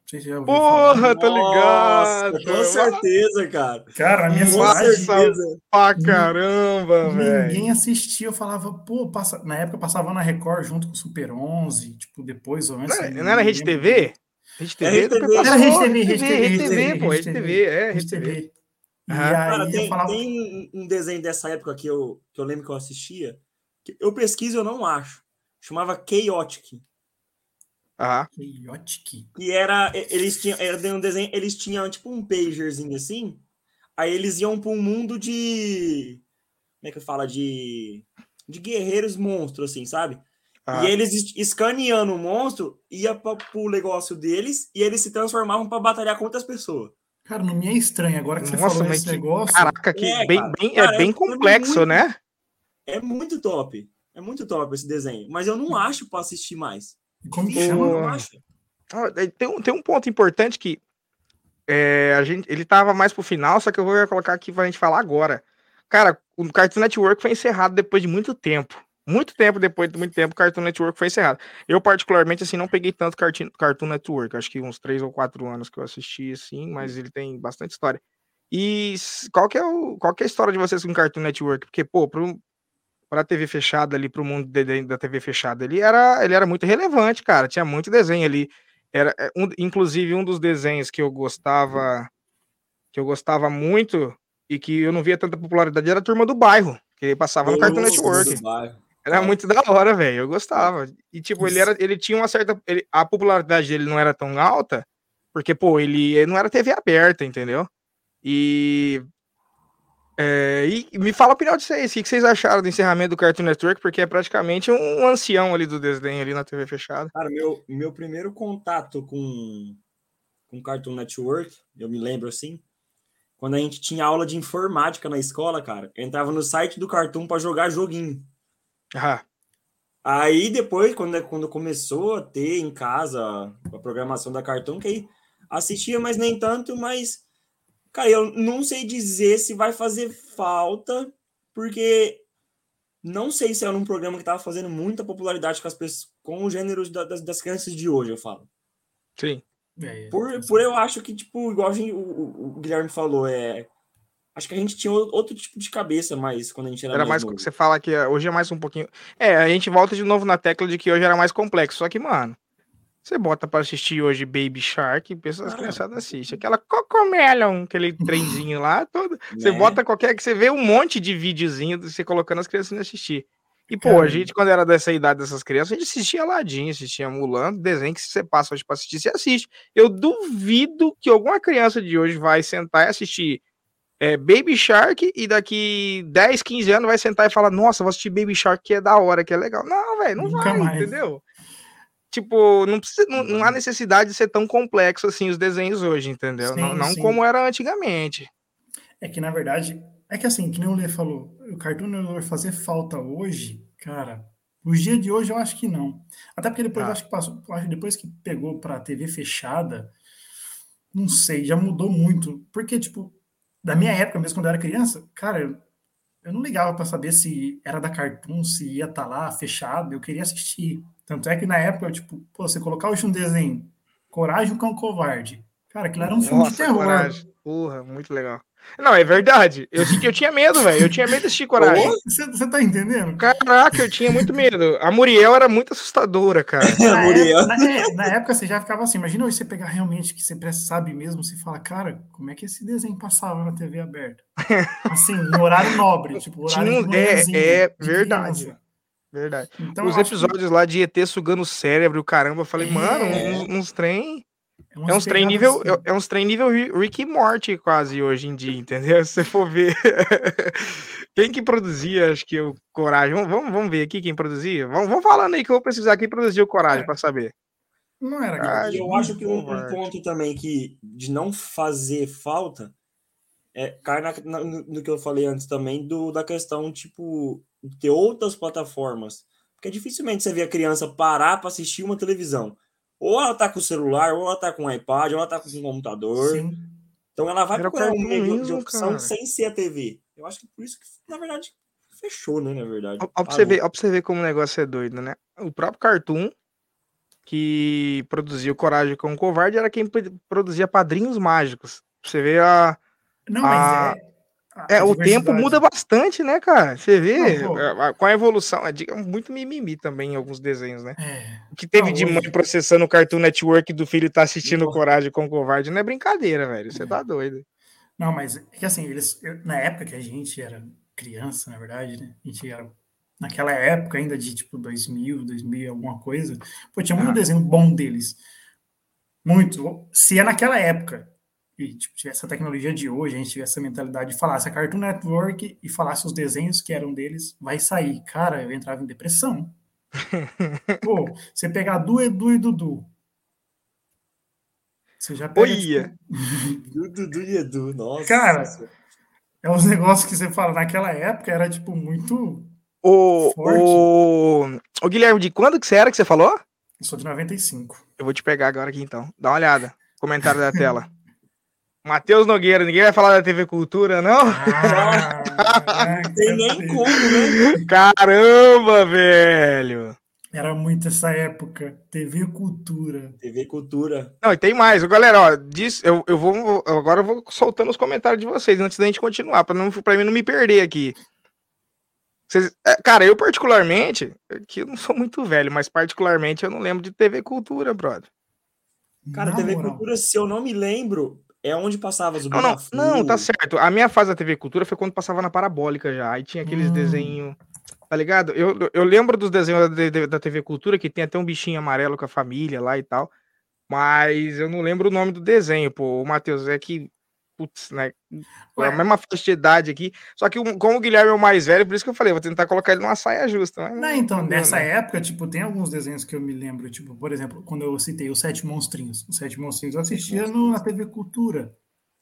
Porra, tá ligado? Com certeza, cara. Cara, a minha cidade. Pra caramba, velho. Ninguém assistia. Eu falava, pô, passa... na época passava na Record junto com o Super 11, tipo, depois ou antes. Não, não era Rede TV? Rede TV? Era Rede TV, Rede TV, Rede TV, pô, Rede TV, é, Rede TV. E cara, tem, falava... tem um desenho dessa época que eu, que eu lembro que eu assistia, eu pesquiso eu não acho. Chamava Chaotic. Ah. Chaotic. E era. Eles tinham. Era um desenho. Eles tinham tipo um pagerzinho assim. Aí eles iam para um mundo de. Como é que fala? De. De guerreiros monstros, assim, sabe? Ah. E eles escaneando o monstro, ia para o negócio deles e eles se transformavam para batalhar contra as pessoas. Cara, não me é estranho agora que você Nossa, falou esse negócio. Caraca, que é, bem, cara, bem, cara, é bem complexo, é muito, né? É muito top. É muito top esse desenho. Mas eu não acho para assistir mais. Como que chama? Ah, tem, um, tem um ponto importante que é, a gente, ele tava mais pro final, só que eu vou colocar aqui pra gente falar agora. Cara, o Cartoon Network foi encerrado depois de muito tempo. Muito tempo depois de muito tempo, o Cartoon Network foi encerrado. Eu, particularmente, assim, não peguei tanto Cartoon, Cartoon Network. Acho que uns três ou quatro anos que eu assisti, assim, mas ele tem bastante história. E qual que é, o, qual que é a história de vocês com o Cartoon Network? Porque, pô, pro, para a TV fechada ali, para o mundo de, da TV fechada, ele era, ele era muito relevante, cara. Tinha muito desenho ali. Era, é, um, inclusive, um dos desenhos que eu gostava, que eu gostava muito e que eu não via tanta popularidade era a Turma do Bairro, que ele passava no Cartoon Network. Era muito da hora, velho. Eu gostava. E, tipo, ele, era, ele tinha uma certa. Ele, a popularidade dele não era tão alta, porque, pô, ele, ele não era TV aberta, entendeu? E é, e me fala a opinião de vocês. O que vocês acharam do encerramento do Cartoon Network? Porque é praticamente um ancião ali do desenho ali na TV fechada. Cara, meu, meu primeiro contato com, com Cartoon Network, eu me lembro assim, quando a gente tinha aula de informática na escola, cara, eu entrava no site do Cartoon para jogar joguinho. Ah. Aí depois, quando, quando começou a ter em casa a programação da Cartoon, que aí assistia, mas nem tanto, mas Cara, eu não sei dizer se vai fazer falta, porque não sei se era um programa que estava fazendo muita popularidade com as pessoas, com os gêneros da, das, das crianças de hoje, eu falo. Sim. É, por, por eu acho que, tipo, igual gente, o, o, Guilherme falou, é. Acho que a gente tinha outro tipo de cabeça mais quando a gente era, era mais. mais você fala que hoje é mais um pouquinho. É, a gente volta de novo na tecla de que hoje era mais complexo. Só que, mano, você bota para assistir hoje Baby Shark, pessoas ah, criançadas assistem. Aquela Cocomelon, aquele trenzinho lá, todo. Você né? bota qualquer que você vê um monte de videozinho de você colocando as crianças assistir. E, pô, a gente, quando era dessa idade dessas crianças, a gente assistia Aladdin, assistia Mulan, desenho que você passa hoje pra assistir, você assiste. Eu duvido que alguma criança de hoje vai sentar e assistir é, Baby Shark e daqui 10, 15 anos vai sentar e falar: Nossa, vou assistir Baby Shark que é da hora, que é legal. Não, velho, não Nunca vai, mais. entendeu? Tipo, não, precisa, não, não, há uhum. necessidade de ser tão complexo assim os desenhos hoje, entendeu? Sim, não, não como era antigamente. É que, na verdade, é que assim, que nem o Lê falou, o Cartoon Network fazer falta hoje, cara, os dias de hoje eu acho que não. Até porque depois, ah. acho que passou, acho que depois que pegou pra TV fechada, não sei, já mudou muito. Porque, tipo, da minha época mesmo, quando eu era criança, cara, eu, não ligava para saber se era da Cartoon, se ia estar tá lá fechado, eu queria assistir. Tanto é que na época, tipo, pô, você colocar hoje um desenho, Coragem com o Covarde. Cara, aquilo era um filme de terror. Coragem. Porra, muito legal. Não, é verdade. Eu, eu tinha medo, velho. Eu tinha medo de assistir coragem. Você, você tá entendendo? Caraca, eu tinha muito medo. A Muriel era muito assustadora, cara. [LAUGHS] Na, Muriel. Época, na, na, época você já ficava assim, imagina você pegar realmente que você sabe mesmo, você fala, cara, como é que esse desenho passava na TV aberta? [LAUGHS] Assim, no horário nobre, tipo, horário tinha, É, é verdade. Criança. Verdade. Então, Os episódios que... lá de ET sugando o cérebro, o caramba, eu falei, é... mano, uns, uns trem é, é uns trem nível, assim. é, é uns trem nível Rick e Morty quase hoje em dia, entendeu? [LAUGHS] Se você for ver. [LAUGHS] quem que produzia, acho que o Coragem. Vamos, vamos ver aqui quem produzia. Vamos, vamos falando aí que eu vou precisar quem produziu o Coragem é. para saber. Não era ah, Eu acho que um, um, ponto também que de não fazer falta é cai na, na, no que eu falei antes também do, da questão, tipo, ter outras plataformas. Porque dificilmente você vê a criança parar para assistir uma televisão. Ou ela tá com o celular, ou ela tá com o iPad, ou ela tá com o computador. Sim. Então ela vai procurar um meio de opção cara. sem ser a TV. Eu acho que por isso que, na verdade, fechou, né? Na verdade. Ó, ó, pra, você ver, ó pra você ver como o negócio é doido, né? O próprio Cartoon, que produziu Coragem com o Covarde, era quem produzia Padrinhos Mágicos. Você vê a. Não, a... mas é é, o tempo muda bastante, né, cara? Você vê não, é, com a evolução, é, é muito mimimi também em alguns desenhos, né? É. O que teve não, de mãe processando o Cartoon Network do filho tá assistindo Coragem com Covarde não é brincadeira, velho. Você tá doido. Não, mas é que assim, eles, na época que a gente era criança, na verdade, né? A gente era naquela época ainda de tipo 2000, 2000 alguma coisa, pô, tinha muito ah. desenho bom deles. Muito. Se é naquela época, e tipo, tivesse a tecnologia de hoje, a gente tivesse essa mentalidade de falar se a Cartoon Network e falasse os desenhos que eram deles, vai sair. Cara, eu entrava em depressão. [LAUGHS] Pô, você pegar Du, Edu e Dudu. Você já pega. Olha! Tipo... Dudu e Edu, nossa. Cara, é uns negócios que você fala, naquela época era tipo muito. O, o, o Guilherme, de quando que você era que você falou? Eu sou de 95. Eu vou te pegar agora aqui então. Dá uma olhada. Comentário da tela. [LAUGHS] Matheus Nogueira, ninguém vai falar da TV Cultura, não? Ah, [LAUGHS] tem nem como, né? Caramba, velho! Era muito essa época. TV Cultura. TV Cultura. Não, e tem mais. Galera, ó, diz, eu, eu vou. Agora eu vou soltando os comentários de vocês antes da gente continuar, para não, pra mim não me perder aqui. Vocês, é, cara, eu particularmente, que eu não sou muito velho, mas particularmente eu não lembro de TV Cultura, brother. Cara, não, TV Cultura, se eu não me lembro, é onde passava os não, não, não, tá certo. A minha fase da TV Cultura foi quando passava na Parabólica já. Aí tinha aqueles hum. desenhos. Tá ligado? Eu, eu lembro dos desenhos da, da TV Cultura que tem até um bichinho amarelo com a família lá e tal. Mas eu não lembro o nome do desenho, pô. O Matheus, é que putz, né? Ué. A mesma faixa de idade aqui. Só que como o Guilherme é o mais velho, por isso que eu falei, vou tentar colocar ele numa saia justa. Mas... Não, então, não, nessa não. época, tipo, tem alguns desenhos que eu me lembro, tipo, por exemplo, quando eu citei os Sete Monstrinhos. Os Sete Monstrinhos eu assistia no, na TV Cultura.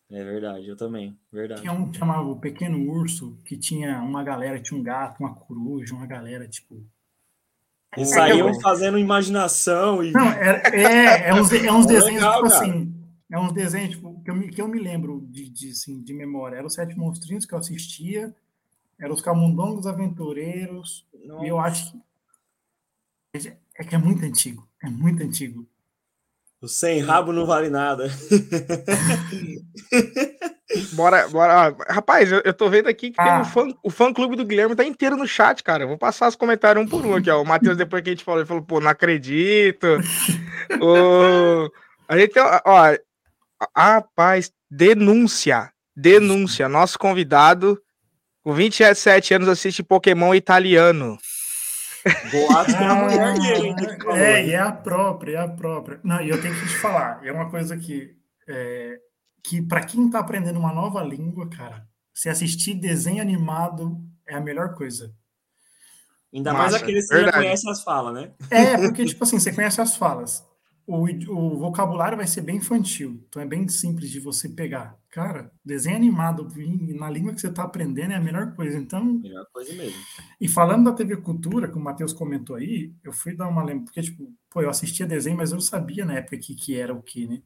É verdade, eu também, verdade. Tinha um que chamava o Pequeno Urso, que tinha uma galera, tinha um gato, uma coruja, uma galera, tipo, e saíam fazendo imaginação e. Não, é, é, é uns, é uns [LAUGHS] desenhos, legal, tipo cara. assim, é uns desenhos tipo, eu me, que eu me lembro de, de, assim, de memória. Eram os Sete Monstrinhos que eu assistia, eram os Camundongos Aventureiros, Nossa. e eu acho que. É que é muito antigo, é muito antigo. O sem rabo não vale nada. [LAUGHS] bora, bora. Rapaz, eu, eu tô vendo aqui que ah. tem um fã, o fã clube do Guilherme tá inteiro no chat, cara. Eu vou passar os comentários um por um aqui, ó. O Matheus, depois que a gente falou, ele falou, pô, não acredito. [LAUGHS] o... A gente tem, ó, Rapaz, denúncia. Denúncia. Nosso convidado, com 27 anos, assiste Pokémon italiano. Boato com a mulher dele. É, e é a própria, é a própria. Não, e eu tenho que te falar, é uma coisa que, é, que para quem tá aprendendo uma nova língua, cara, se assistir desenho animado é a melhor coisa. Ainda mais aqueles que já conhecem as falas, né? É, porque, tipo assim, você conhece as falas o, o vocabulário vai ser bem infantil, então é bem simples de você pegar. Cara, desenho animado na língua que você está aprendendo é a melhor coisa. Então, melhor coisa mesmo. E falando da TV Cultura, que o Matheus comentou aí, eu fui dar uma lembra, porque, tipo, pô, eu assistia desenho, mas eu não sabia na época que, que era o que, né?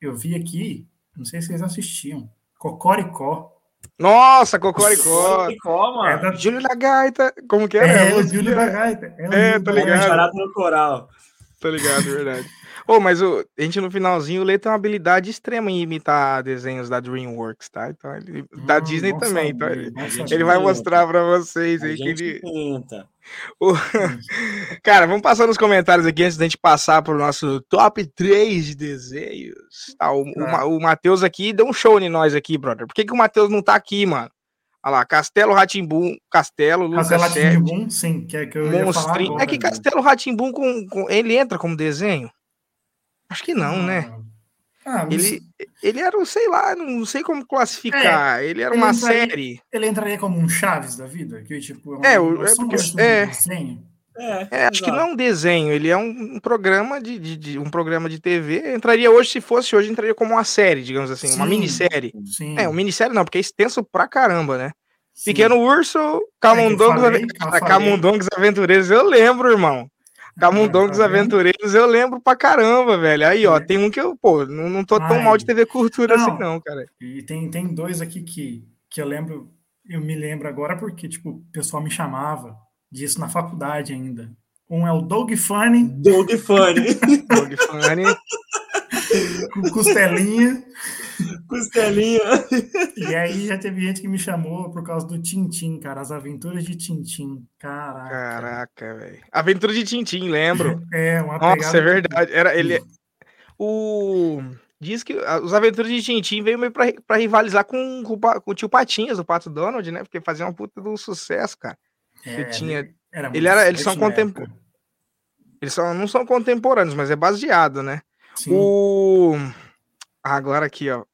Eu vi aqui, não sei se vocês assistiam, Cocoricó. Nossa, Cocoricó! Cocoricó, mano. É da... Júlio da Gaita, como que era? É, o Júlio da Gaita. É, é tá ligado. no coral. Tá ligado, verdade. Oh, mas o, a gente no finalzinho, o Lê tem uma habilidade extrema em imitar desenhos da DreamWorks, tá? Então, ele, da hum, Disney também. então, ele, ele vai mostrar pra vocês aí que ele. [LAUGHS] O... Cara, vamos passar nos comentários aqui antes da gente passar pro nosso top 3 de desenhos. Tá, o, ah. o, o Matheus aqui deu um show em nós aqui, brother. Por que, que o Matheus não tá aqui, mano? Olha lá, Castelo Ratimbum, Castelo, Lucas Castelo Ratimbum, sim, que é que eu Monstrinho. Agora, é que Castelo Ratimbum com, com, ele entra como desenho? Acho que não, né? Ah, mas... ele, ele era, sei lá, não sei como classificar. É, ele era ele uma entraria, série. Ele entraria como um Chaves da vida? Que, tipo, é, uma, é, é porque, é, desenho. É, é acho que não é um desenho, ele é um, um programa de, de, de, um programa de TV. Entraria hoje, se fosse hoje, entraria como uma série, digamos assim, sim, uma minissérie. Sim. É, uma minissérie não, porque é extenso pra caramba, né? Sim. Pequeno Urso, Camundongos, é [LAUGHS] Camundongos Aventureiros, eu lembro, irmão. Camundongos tá Aventureiros, eu lembro pra caramba, velho. Aí, ó, é. tem um que eu, pô, não, não tô tão mal de TV Cultura não. assim, não, cara. E tem, tem dois aqui que, que eu lembro, eu me lembro agora porque, tipo, o pessoal me chamava disso na faculdade ainda. Um é o Doug Funny. Doug Funny. Doug Funny. [LAUGHS] Com costelinha. Costelinha. E aí já teve gente que me chamou por causa do Tintim, cara. As aventuras de Tintim. Caraca. Caraca, velho. Aventura de Tintim, lembro. É, uma Nossa, é verdade. Era, ele... O... Diz que os aventuras de Tintim veio meio pra, pra rivalizar com, com, com, o tio Patinhas, o Pato Donald, né? Porque fazia uma puta do sucesso, cara. É, tinha... Era ele era, eles são contemporâneos. Eles são, não são contemporâneos, mas é baseado, né? Sim. O agora aqui, ó,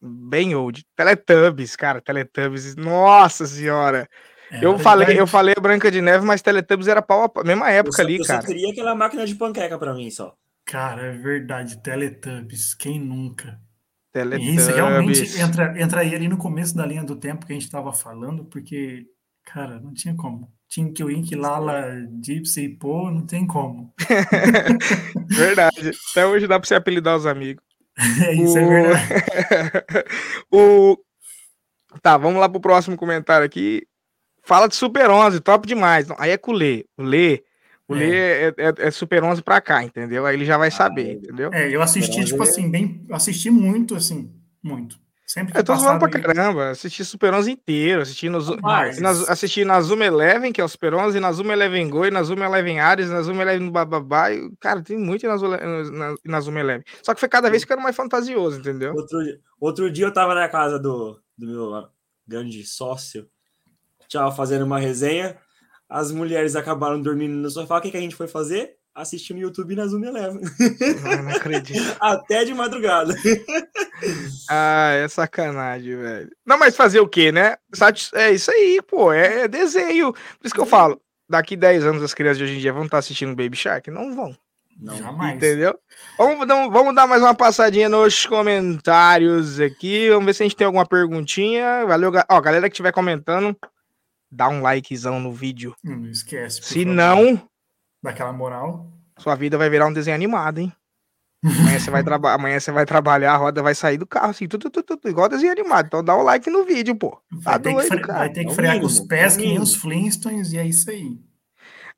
bem old, Teletubbies, cara, Teletubbies, nossa senhora. É, eu falei, eu falei Branca de Neve, mas Teletubbies era pau a mesma época eu ali, eu cara. Eu queria aquela máquina de panqueca para mim só. Cara, é verdade, Teletubbies, quem nunca? Teletubbies. Isso realmente entra, entraria ali no começo da linha do tempo que a gente estava falando, porque, cara, não tinha como. Tinky Wink, Lala, Gypsy, pô, não tem como. [LAUGHS] verdade. Até hoje dá para você apelidar os amigos. [LAUGHS] É, isso é o... é verdade. [LAUGHS] o... Tá, vamos lá pro próximo comentário aqui. Fala de Super 11, top demais. Aí é com o Lê. O Lê, o é. Lê é, é, é, Super 11 pra cá, entendeu? Aí ele já vai saber, ah, entendeu? É, eu assisti, tipo assim, bem. Assisti muito, assim, muito. Sempre eu tô zoando pra caramba. Assisti Super 11 inteiro. Assisti, no, Mas... na, assisti na Zuma Eleven, que é o Super 11, na Zuma Eleven Go, na Zuma Eleven Ares, na Zuma Eleven Bababá. E, cara, tem muito na, na, na Zuma Eleven. Só que foi cada vez ficando mais fantasioso, entendeu? Outro, outro dia eu tava na casa do, do meu grande sócio, tchau, fazendo uma resenha. As mulheres acabaram dormindo no sofá. O que, que a gente foi fazer? Assistindo YouTube na Zoom Eleven. Não, não acredito. [LAUGHS] Até de madrugada. ah, é sacanagem, velho. Não, mas fazer o quê, né? É isso aí, pô. É, é desenho. Por isso que eu falo. Daqui 10 anos as crianças de hoje em dia vão estar assistindo Baby Shark? Não vão. Não, Jamais. Entendeu? Vamos, vamos dar mais uma passadinha nos comentários aqui. Vamos ver se a gente tem alguma perguntinha. Valeu, ó, galera que estiver comentando, dá um likezão no vídeo. Não esquece. Se favor. não, daquela moral. Sua vida vai virar um desenho animado, hein? Amanhã você vai, traba amanhã você vai trabalhar, a roda vai sair do carro, assim, tudo, tudo, tudo, igual desenho animado. Então dá o um like no vídeo, pô. Tá vai doido, ter que, cara. Vai ter que é frear mínimo, com os pés, é que os Flintstones, e é isso aí.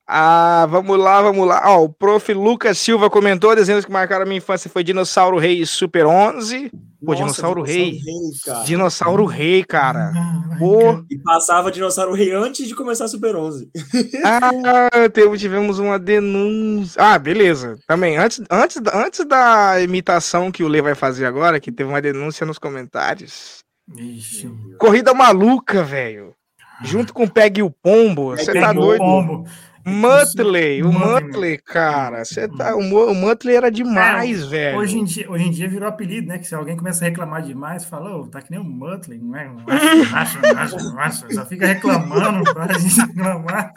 Ah, vamos lá, vamos lá. Ó, o prof. Lucas Silva comentou: desenhos que marcaram minha infância foi Dinossauro Rei e Super 11. Pô, Nossa, Dinossauro, Rei. Rei Dinossauro Rei, cara. Pô. E passava Dinossauro Rei antes de começar Super 11. [LAUGHS] ah, tivemos uma denúncia. Ah, beleza. Também, antes, antes, antes da imitação que o Lê vai fazer agora, que teve uma denúncia nos comentários. Ixi. Corrida maluca, velho. Junto com o Pegue o Pombo. Você tá doido? Pombo. Muttley, o Muttley, cara, você tá, o, o Muttley era demais, é, velho. Hoje em, dia, hoje em dia virou apelido, né? Que se alguém começa a reclamar demais, fala, oh, tá que nem o Muttley, não é? Macho, macho, macho, [LAUGHS] só fica reclamando [LAUGHS] pra gente reclamar.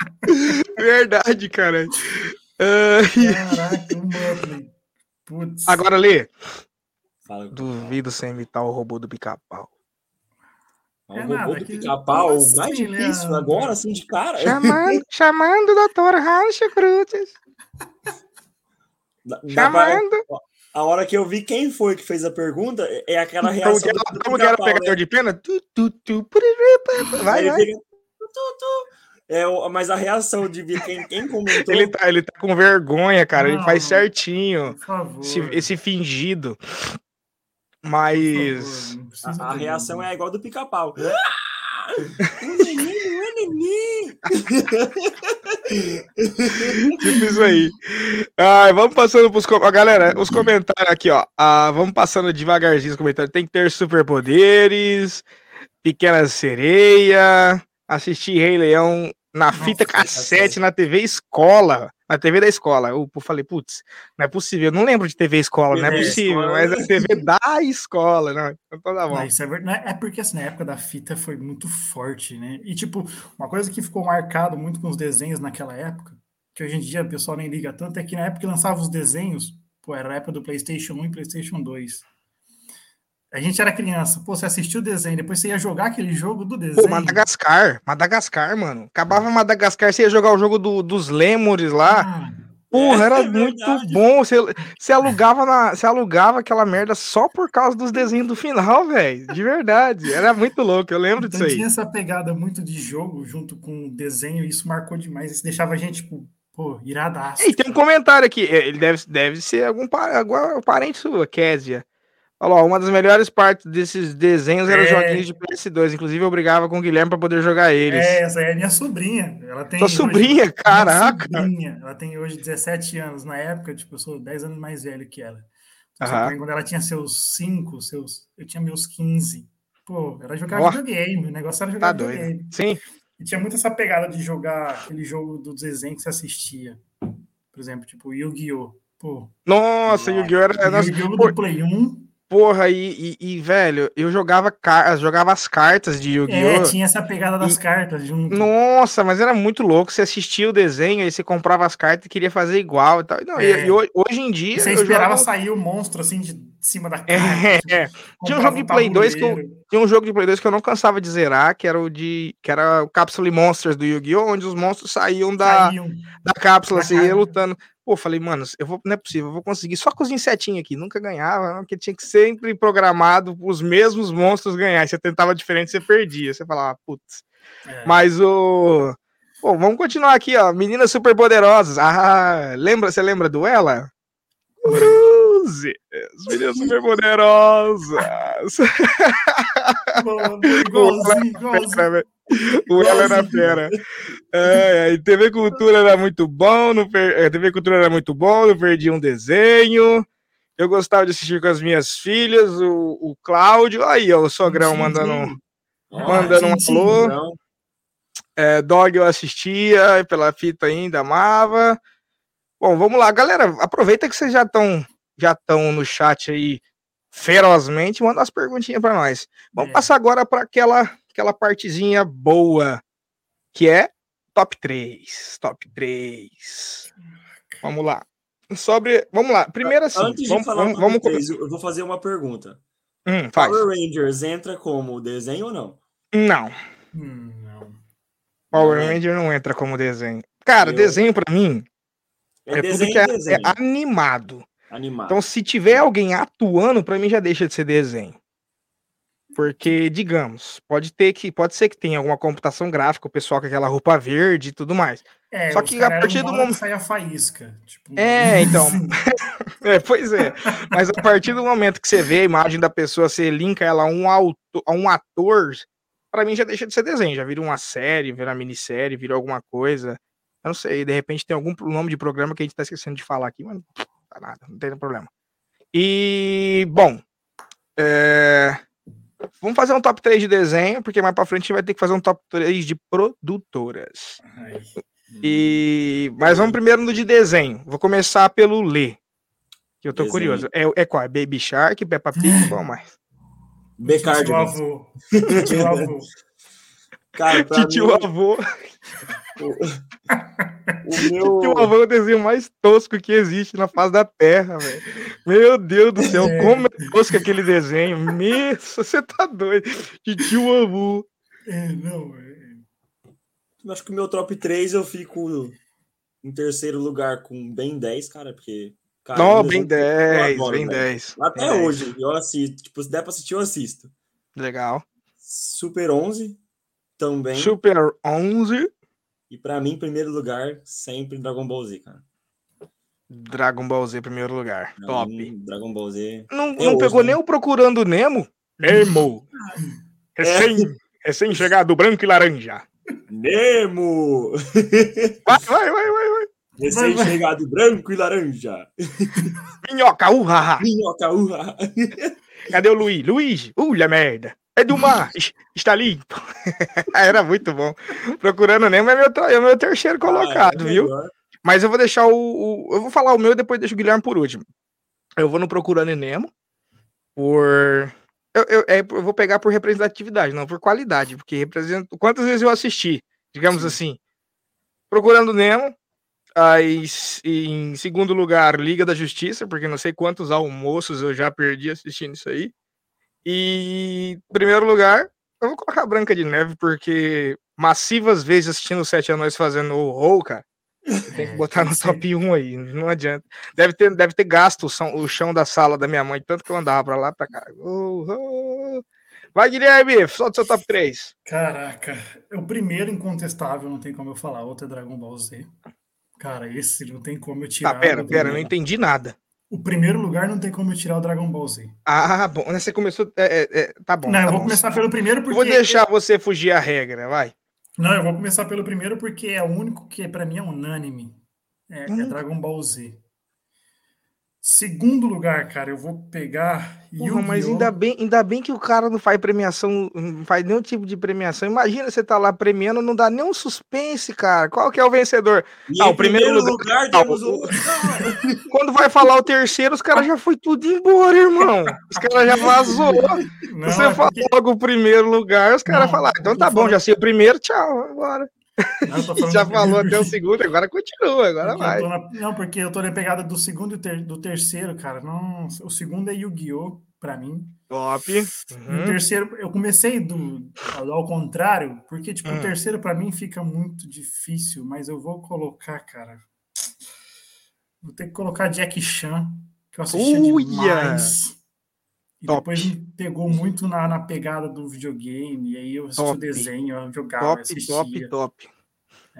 Verdade, cara. Uh... Caraca, o Muttley. Putz. Agora, Lê. Duvido sem imitar o robô do pica-pau. É o robô do pica-pau, o mais difícil agora, assim, de cara. Chamando, [LAUGHS] chamando o doutor Rancho Cruzes. chamando. a hora que eu vi quem foi que fez a pergunta, é aquela reação. Como que era, como que era o pegador né? de pena? Tu, tu, tu, vai, vai. Pega, tu, tu, É, mas a reação de ver quem, quem comentou. ele, tá, ele tá com vergonha, cara. Não, ele faz certinho. Esse, esse fingido. Mas. Favor, a, a reação é igual do pica-pau. [LAUGHS] [LAUGHS] tipo isso aí. Ah, vamos passando pros comentários. Galera, os comentários aqui, ó. Ah, vamos passando devagarzinho os comentários. Tem que ter superpoderes, Pequena Sereia, assistir Rei Leão na Nossa, fita cassete na TV escola. Na TV da escola. Eu falei, putz, não é possível. Eu não lembro de TV escola, TV não é possível, escola. mas é TV [LAUGHS] da escola, não. Então tá bom. Não, isso é, verdade. é porque assim, na época da fita foi muito forte, né? E tipo, uma coisa que ficou marcado muito com os desenhos naquela época, que hoje em dia o pessoal nem liga tanto, é que na época que lançava os desenhos, pô, era a época do PlayStation 1 e PlayStation 2. A gente era criança, pô, você assistiu o desenho, depois você ia jogar aquele jogo do desenho. Pô, Madagascar, Madagascar, mano. Acabava Madagascar, você ia jogar o jogo do, dos Lemures lá. Ah, Porra, era é muito bom. Você, você, alugava na, você alugava aquela merda só por causa dos desenhos do final, velho. De verdade. Era muito louco, eu lembro então, disso aí. Tinha essa pegada muito de jogo junto com o desenho, e isso marcou demais. Isso deixava a gente, tipo, pô, iradaço. E tem um comentário aqui. Ele deve, deve ser algum, algum parente sua, Késia. Olha lá, uma das melhores partes desses desenhos era é... os joguinhos de PS2. Inclusive, eu brigava com o Guilherme para poder jogar eles. É, essa é minha sobrinha. Ela tem Sua sobrinha, hoje... caraca! Sobrinha. Ela tem hoje 17 anos. Na época, tipo, eu sou 10 anos mais velho que ela. Então, quando ela tinha seus 5, seus... eu tinha meus 15. Pô, ela jogava oh. videogame. O negócio era jogar tá videogame. Doido. Sim. E tinha muito essa pegada de jogar aquele jogo do desenho que você assistia. Por exemplo, tipo Yu-Gi-Oh! Pô. Nossa, Yu-Gi-Oh! era. Yu-Gi-Oh! do Play 1 Porra, e, e, e, velho, eu jogava, jogava as cartas de Yu-Gi-Oh! É, tinha essa pegada das e, cartas junto. Nossa, mas era muito louco. Você assistia o desenho, aí você comprava as cartas e queria fazer igual e tal. Não, é. e, hoje em dia. Você esperava jogo... sair o monstro assim de cima da carta. É, é. Tinha um jogo de Play 2 que eu, tinha um jogo de Play 2 que eu não cansava de zerar, que era o de. que era o Capsule Monsters do Yu-Gi-Oh! onde os monstros saíam da, saíam. da cápsula, da assim, ia lutando. Pô, falei, mano, eu vou, não é possível, eu vou conseguir só com os insetinhos aqui. Nunca ganhava, porque tinha que sempre programado os mesmos monstros ganhar. Você tentava diferente, você perdia. Você falava, putz. É. Mas o. Bom, vamos continuar aqui, ó. Meninas super poderosas. Ah, lembra, você lembra do ela? Cruzes, meninas super poderosas. igualzinho, igualzinho. O ela era fera. É, TV Cultura era muito bom, no per... É, TV Cultura era muito bom, eu perdi um desenho. Eu gostava de assistir com as minhas filhas, o, o Cláudio. Aí, ó, o sogrão mandando, mandando um alô. É, Dog eu assistia, pela fita ainda amava. Bom, vamos lá, galera. Aproveita que vocês já estão já estão no chat aí ferozmente, manda as perguntinhas para nós. Vamos é. passar agora para aquela aquela partezinha boa, que é top 3. Top 3. Vamos lá. Sobre. Vamos lá. Primeiro assim. Antes vamos, de falar vamos, vamos 3, eu vou fazer uma pergunta. Hum, Power Rangers entra como desenho ou não? Não. Hum, não. Power não Ranger não entra como desenho. Cara, eu... desenho para mim é, é tudo que é, é, animado. Animado. Então, se tiver alguém atuando, para mim já deixa de ser desenho. Porque, digamos, pode ter que, pode ser que tenha alguma computação gráfica, o pessoal com aquela roupa verde e tudo mais. É, Só que a partir do momento. Sai a faísca. Tipo... É, [LAUGHS] então. [LAUGHS] é, pois é. Mas a partir do momento que você vê a imagem da pessoa, você linka ela a um, auto, a um ator, para mim já deixa de ser desenho, já vira uma série, vira uma minissérie, vira alguma coisa. Eu não sei, de repente tem algum nome de programa que a gente tá esquecendo de falar aqui, mas tá nada, não tem problema. E, bom, é... Vamos fazer um top 3 de desenho, porque mais pra frente a gente vai ter que fazer um top 3 de produtoras. Ai. E... Mas vamos primeiro no de desenho. Vou começar pelo Lê. Que eu tô desenho. curioso. É, é qual? É Baby Shark, Peppa Pig, [LAUGHS] qual mais? Becard. [LAUGHS] Tio avô. Tio avô. Cara, Titio mim... avô. O meu... Titio avô é o desenho mais tosco que existe na face da Terra, velho. Meu Deus do céu, é. como é tosco aquele desenho. Meu, você tá doido. Titio avô. É, não, é... Acho que o meu top 3 eu fico em terceiro lugar com bem 10, cara, porque. Cara, não, bem 10, adoro, bem 10. Até é. hoje, eu assisto. Tipo, se der pra assistir, eu assisto. Legal. Super 11 também. Super 11. E para mim, em primeiro lugar, sempre Dragon Ball Z, cara. Dragon Ball Z, primeiro lugar. Pra Top. Dragon Ball Z. Não, não hoje, pegou né? nem o Procurando Nemo? Nemo! Recém, [LAUGHS] é. recém chegado branco e laranja. Nemo! [LAUGHS] Vai, vai, vai, vai, vai. Recém-chegado branco e laranja. Minhoca, urra! Minhoca, urra! Cadê o Luiz? Luiz, ulha merda! É do mar, está limpo. [LAUGHS] Era muito bom. Procurando Nemo é meu, é meu terceiro colocado, ah, é viu? Mas eu vou deixar o, o, Eu vou falar o meu e depois deixo o Guilherme por último. Eu vou no Procurando Nemo por. Eu, eu, é, eu vou pegar por representatividade, não por qualidade, porque representa. Quantas vezes eu assisti, digamos Sim. assim. Procurando Nemo, Aí, em segundo lugar, Liga da Justiça, porque não sei quantos almoços eu já perdi assistindo isso aí. E em primeiro lugar, eu vou colocar Branca de Neve, porque massivas vezes assistindo os Sete Anões fazendo o roll, cara. Tem que é, botar no top 1 aí, não adianta. Deve ter, deve ter gasto o chão, o chão da sala da minha mãe, tanto que eu andava pra lá pra cá. Oh, oh. Vai, Guilherme, solta seu top 3. Caraca, é o primeiro incontestável, não tem como eu falar. Outro é Dragon Ball Z. Cara, esse não tem como eu tirar. Tá, pera, pera, não entendi nada. O primeiro lugar não tem como eu tirar o Dragon Ball Z. Ah, bom. Você começou. É, é, é tá bom. Não, tá eu vou bom. começar pelo primeiro porque. Vou deixar você fugir a regra, vai. Não, eu vou começar pelo primeiro porque é o único que para mim é unânime. É, hum. é Dragon Ball Z. Segundo lugar, cara, eu vou pegar. Porra, mas ainda bem, ainda bem que o cara não faz premiação, não faz nenhum tipo de premiação. Imagina você tá lá premiando, não dá nenhum suspense, cara. Qual que é o vencedor? E ah, o primeiro, primeiro lugar, lugar temos o... [LAUGHS] Quando vai falar o terceiro, os caras já foi tudo embora, irmão. Os caras já vazou. [LAUGHS] Não, você é fala porque... logo o primeiro lugar, os caras falam, ah, então tá bom, já sei o primeiro, tchau, agora. [LAUGHS] Não, Já falou até o segundo, agora continua, agora porque vai. Na... Não, porque eu tô na pegada do segundo e ter... do terceiro, cara. Não, o segundo é Yu-Gi-Oh! pra mim. Top. Uhum. O terceiro, eu comecei do ao contrário, porque tipo, uhum. o hum. terceiro para mim fica muito difícil, mas eu vou colocar, cara. Vou ter que colocar Jack Chan, que eu assisti demais. E Top. depois me pegou muito na, na pegada do videogame, e aí eu assisti o desenho, eu jogava, top, assistia. Top, top,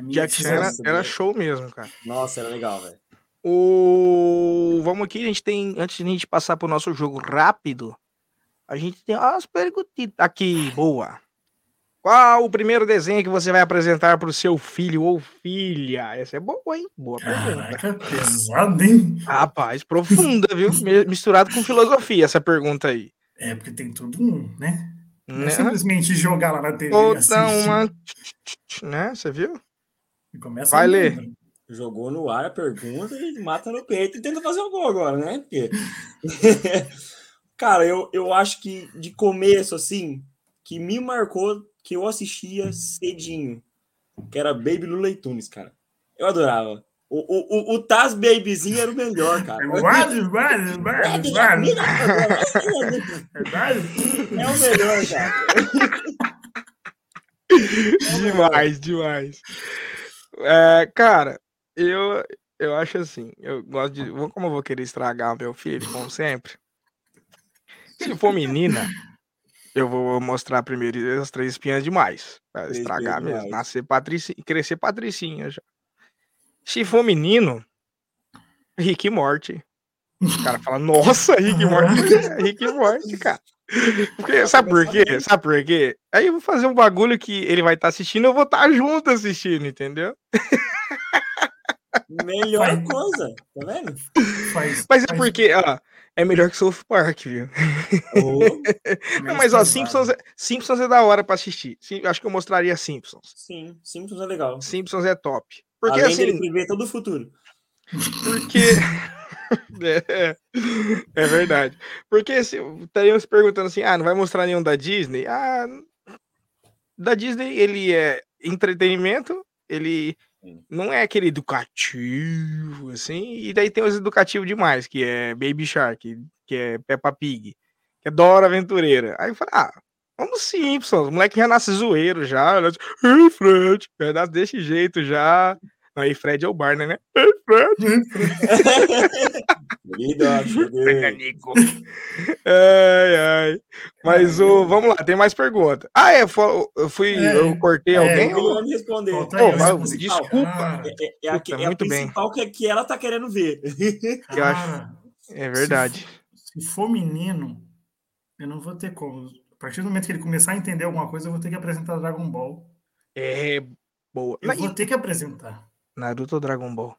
Jack era, era, show mesmo, cara. Nossa, era legal, velho. O... Vamos aqui, a gente tem, antes de a gente passar pro nosso jogo rápido, a gente tem as perguntitas aqui, boa. Qual o primeiro desenho que você vai apresentar para o seu filho ou filha? Essa é boa, hein? Boa pergunta. Caraca, pesado, hein? Rapaz, profunda, viu? [LAUGHS] Misturado com filosofia essa pergunta aí. É, porque tem tudo um, né? Não é né? simplesmente jogar lá na TV Outra uma... Né? Você viu? vai ler. Jogou no ar a pergunta e mata no peito e tenta fazer o gol agora, né? Porque... [LAUGHS] [LAUGHS] Cara, eu, eu acho que de começo, assim, que me marcou que eu assistia cedinho, que era Baby Lula Tunes, cara. Eu adorava. O, o, o, o Taz Babyzinho era o melhor, cara. É o melhor, cara. demais, demais. É, cara, eu, eu acho assim, eu gosto de. Como eu vou querer estragar meu filho, como sempre. Se for menina, eu vou mostrar primeiro as três espinhas demais. Pra três estragar mesmo. Demais. Nascer patricinha crescer patricinha já. Se for menino, Rick e Morty. O cara fala, nossa, Rick e Morty. É [LAUGHS] [LAUGHS] Rick e Morty, cara. Porque, sabe por quê? Sabe por quê? Aí eu vou fazer um bagulho que ele vai estar tá assistindo, eu vou estar tá junto assistindo, entendeu? Melhor coisa, tá vendo? Faz, Mas é porque, ó, é melhor que South Park, viu? Oh, [LAUGHS] não, mas ó, Simpsons é, Simpsons é da hora pra assistir. Sim, acho que eu mostraria Simpsons. Sim, Simpsons é legal. Simpsons é top. Porque Além assim. Ele prever todo o futuro. Porque. [LAUGHS] é, é, verdade. Porque estariam se perguntando assim: ah, não vai mostrar nenhum da Disney? Ah, da Disney ele é entretenimento, ele não é aquele educativo, assim, e daí tem os educativos demais, que é Baby Shark, que é Peppa Pig, que é Dora Aventureira. Aí eu falei, ah, vamos Simpsons, o moleque já nasce zoeiro já, Ei, Fred, já nasce desse jeito já, Aí Fred é o Barney, né? Ei, Fred! Nico. [LAUGHS] ai, ai. Mas o, vamos lá, tem mais pergunta. Ah, é, eu fui, é, eu cortei é, alguém? Eu vou me responder. Oh, desculpa. Ah, é, é, Puta, é, a, muito principal bem. Que, que ela tá querendo ver. Eu acho. É verdade. Se, se for menino, eu não vou ter como. A partir do momento que ele começar a entender alguma coisa, eu vou ter que apresentar Dragon Ball. É boa. Eu vou ter que apresentar. Naruto ou Dragon Ball?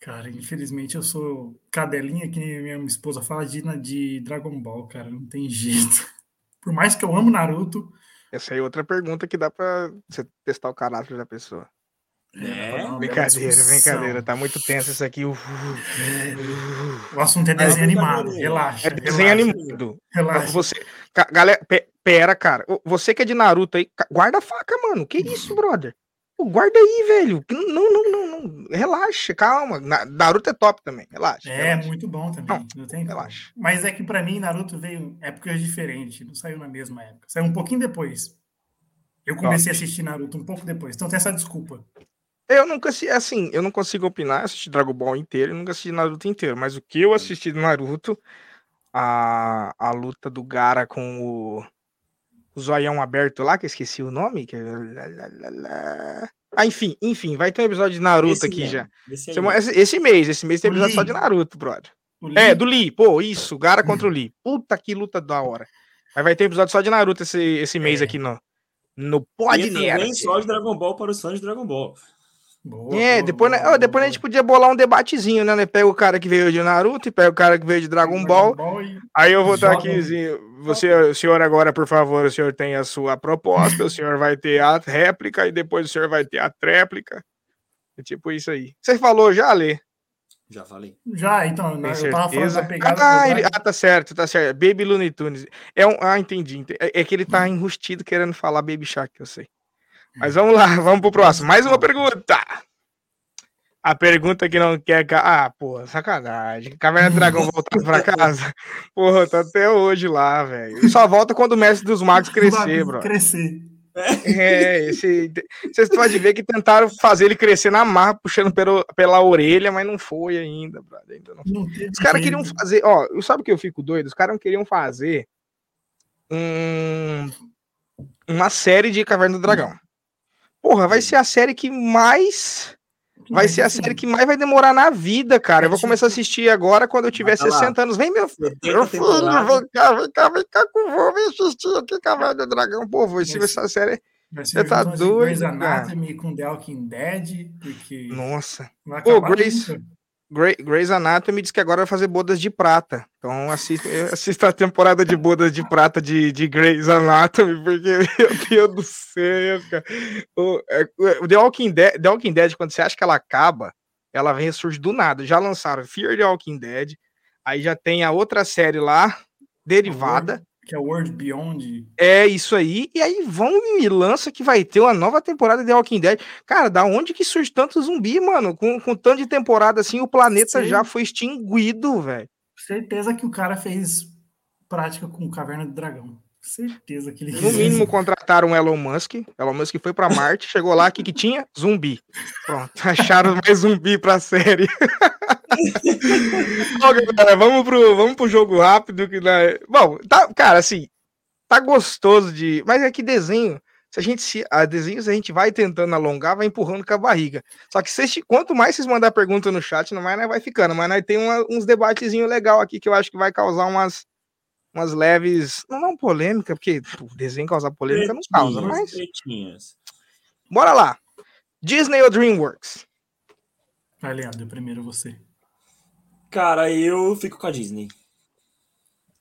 Cara, infelizmente eu sou cadelinha que minha esposa fala de, de Dragon Ball, cara, não tem jeito. [LAUGHS] Por mais que eu amo Naruto. Essa aí é outra pergunta que dá pra você testar o caráter da pessoa. É, não, brincadeira, brincadeira. Tá muito tenso isso aqui. É. O assunto é desenho animado. Relaxa. É desenho relaxa, animado. Relaxa. Você, galera, pera, cara. Você que é de Naruto aí, guarda a faca, mano. Que isso, brother? Guarda aí, velho. Não, não, não, não. Relaxa, calma. Naruto é top também. Relaxa. É, relaxa. muito bom também. Não, não tem relaxa. Mas é que para mim, Naruto veio épocas diferentes. Não saiu na mesma época. Saiu um pouquinho depois. Eu comecei a assistir Naruto um pouco depois. Então tem essa desculpa. Eu nunca assisti, assim, eu não consigo opinar, assisti Dragon Ball inteiro, eu nunca assisti Naruto inteiro, mas o que eu assisti do Naruto, a, a luta do Gara com o o zoião aberto lá, que eu esqueci o nome. Que... É ah, enfim, enfim, vai ter um episódio de Naruto esse aqui mesmo. já. Esse, esse, esse, mês, esse mês tem episódio só de Naruto, brother. É, do Lee, pô, isso, Gara contra o [LAUGHS] Lee. Puta que luta da hora. Mas vai ter episódio só de Naruto esse, esse mês é. aqui no, no Pod Nerd. só de Dragon Ball para os fãs de Dragon Ball. Boa, é, boa, depois, boa, né, depois a gente podia bolar um debatezinho, né? Pega o cara que veio de Naruto e pega o cara que veio de Dragon, Ball. Ball aí eu vou estar aqui. Você, o senhor agora, por favor, o senhor tem a sua proposta, o senhor vai ter a réplica e depois o senhor vai ter a tréplica. É tipo isso aí. Você falou já, Lê? Já falei. Já, então, né, eu tava falando da pegada. Ah, ele, ah, tá certo, tá certo. Baby Looney Tunes. É um, ah, entendi. É, é que ele tá enrustido querendo falar Baby Shark, eu sei. Mas vamos lá, [LAUGHS] vamos pro próximo. Mais uma pergunta. A pergunta que não quer. Ah, porra, sacanagem. Caverna do Dragão [LAUGHS] voltar pra casa? Porra, tá até hoje lá, velho. Só volta quando o mestre dos magos crescer, bro. Crescer. É, esse. Vocês podem ver que tentaram fazer ele crescer na marra, puxando pelo, pela orelha, mas não foi ainda, brother. Ainda não. não Os caras queriam fazer. Ó, sabe o que eu fico doido? Os caras queriam fazer um, uma série de Caverna do Dragão. Porra, vai ser a série que mais. Vai ser a série que mais vai demorar na vida, cara. Eu vou começar a assistir agora quando eu tiver 60 anos. Vem, meu filho. Meu filho, vem cá, vem cá, vem cá com o vô, vem assistir aqui Cavalo do Dragão. Pô, vai ser essa série. Você tá doido. Grey's Anatomy com The Walking Dead. Porque Nossa. Pô, Grace. Grey's Anatomy diz que agora vai fazer bodas de prata. Então assista, assista a temporada de bodas de prata de, de Grey's Anatomy, porque, [LAUGHS] meu Deus do céu, cara. O, é, o The, Walking Dead, The Walking Dead, quando você acha que ela acaba, ela vem ressurge do nada. Já lançaram Fear the Walking Dead, aí já tem a outra série lá, derivada que é World Beyond. É isso aí. E aí vão e lança que vai ter uma nova temporada de Walking Dead. Cara, da onde que surge tanto zumbi, mano? Com, com tanto de temporada assim, o planeta Sim. já foi extinguido, velho. Certeza que o cara fez prática com Caverna do Dragão. Certeza que ele No mínimo contrataram o Elon Musk. Elon Musk foi para Marte, chegou lá, o que, que tinha? Zumbi. Pronto, [LAUGHS] acharam mais zumbi pra série. [LAUGHS] Bom, galera, vamos pro, vamos pro jogo rápido. Que né? Bom, tá, cara, assim, tá gostoso de. Mas é que desenho. Se a gente se a desenhos a gente vai tentando alongar, vai empurrando com a barriga. Só que se, quanto mais vocês mandar pergunta no chat, não mais né, vai ficando. Mas nós tem uma, uns debatezinho legal aqui que eu acho que vai causar umas umas leves, não não polêmica, porque o desenho causar polêmica não causa, mas Bora lá. Disney ou DreamWorks? Vai, Leandro, primeiro você. Cara, eu fico com a Disney.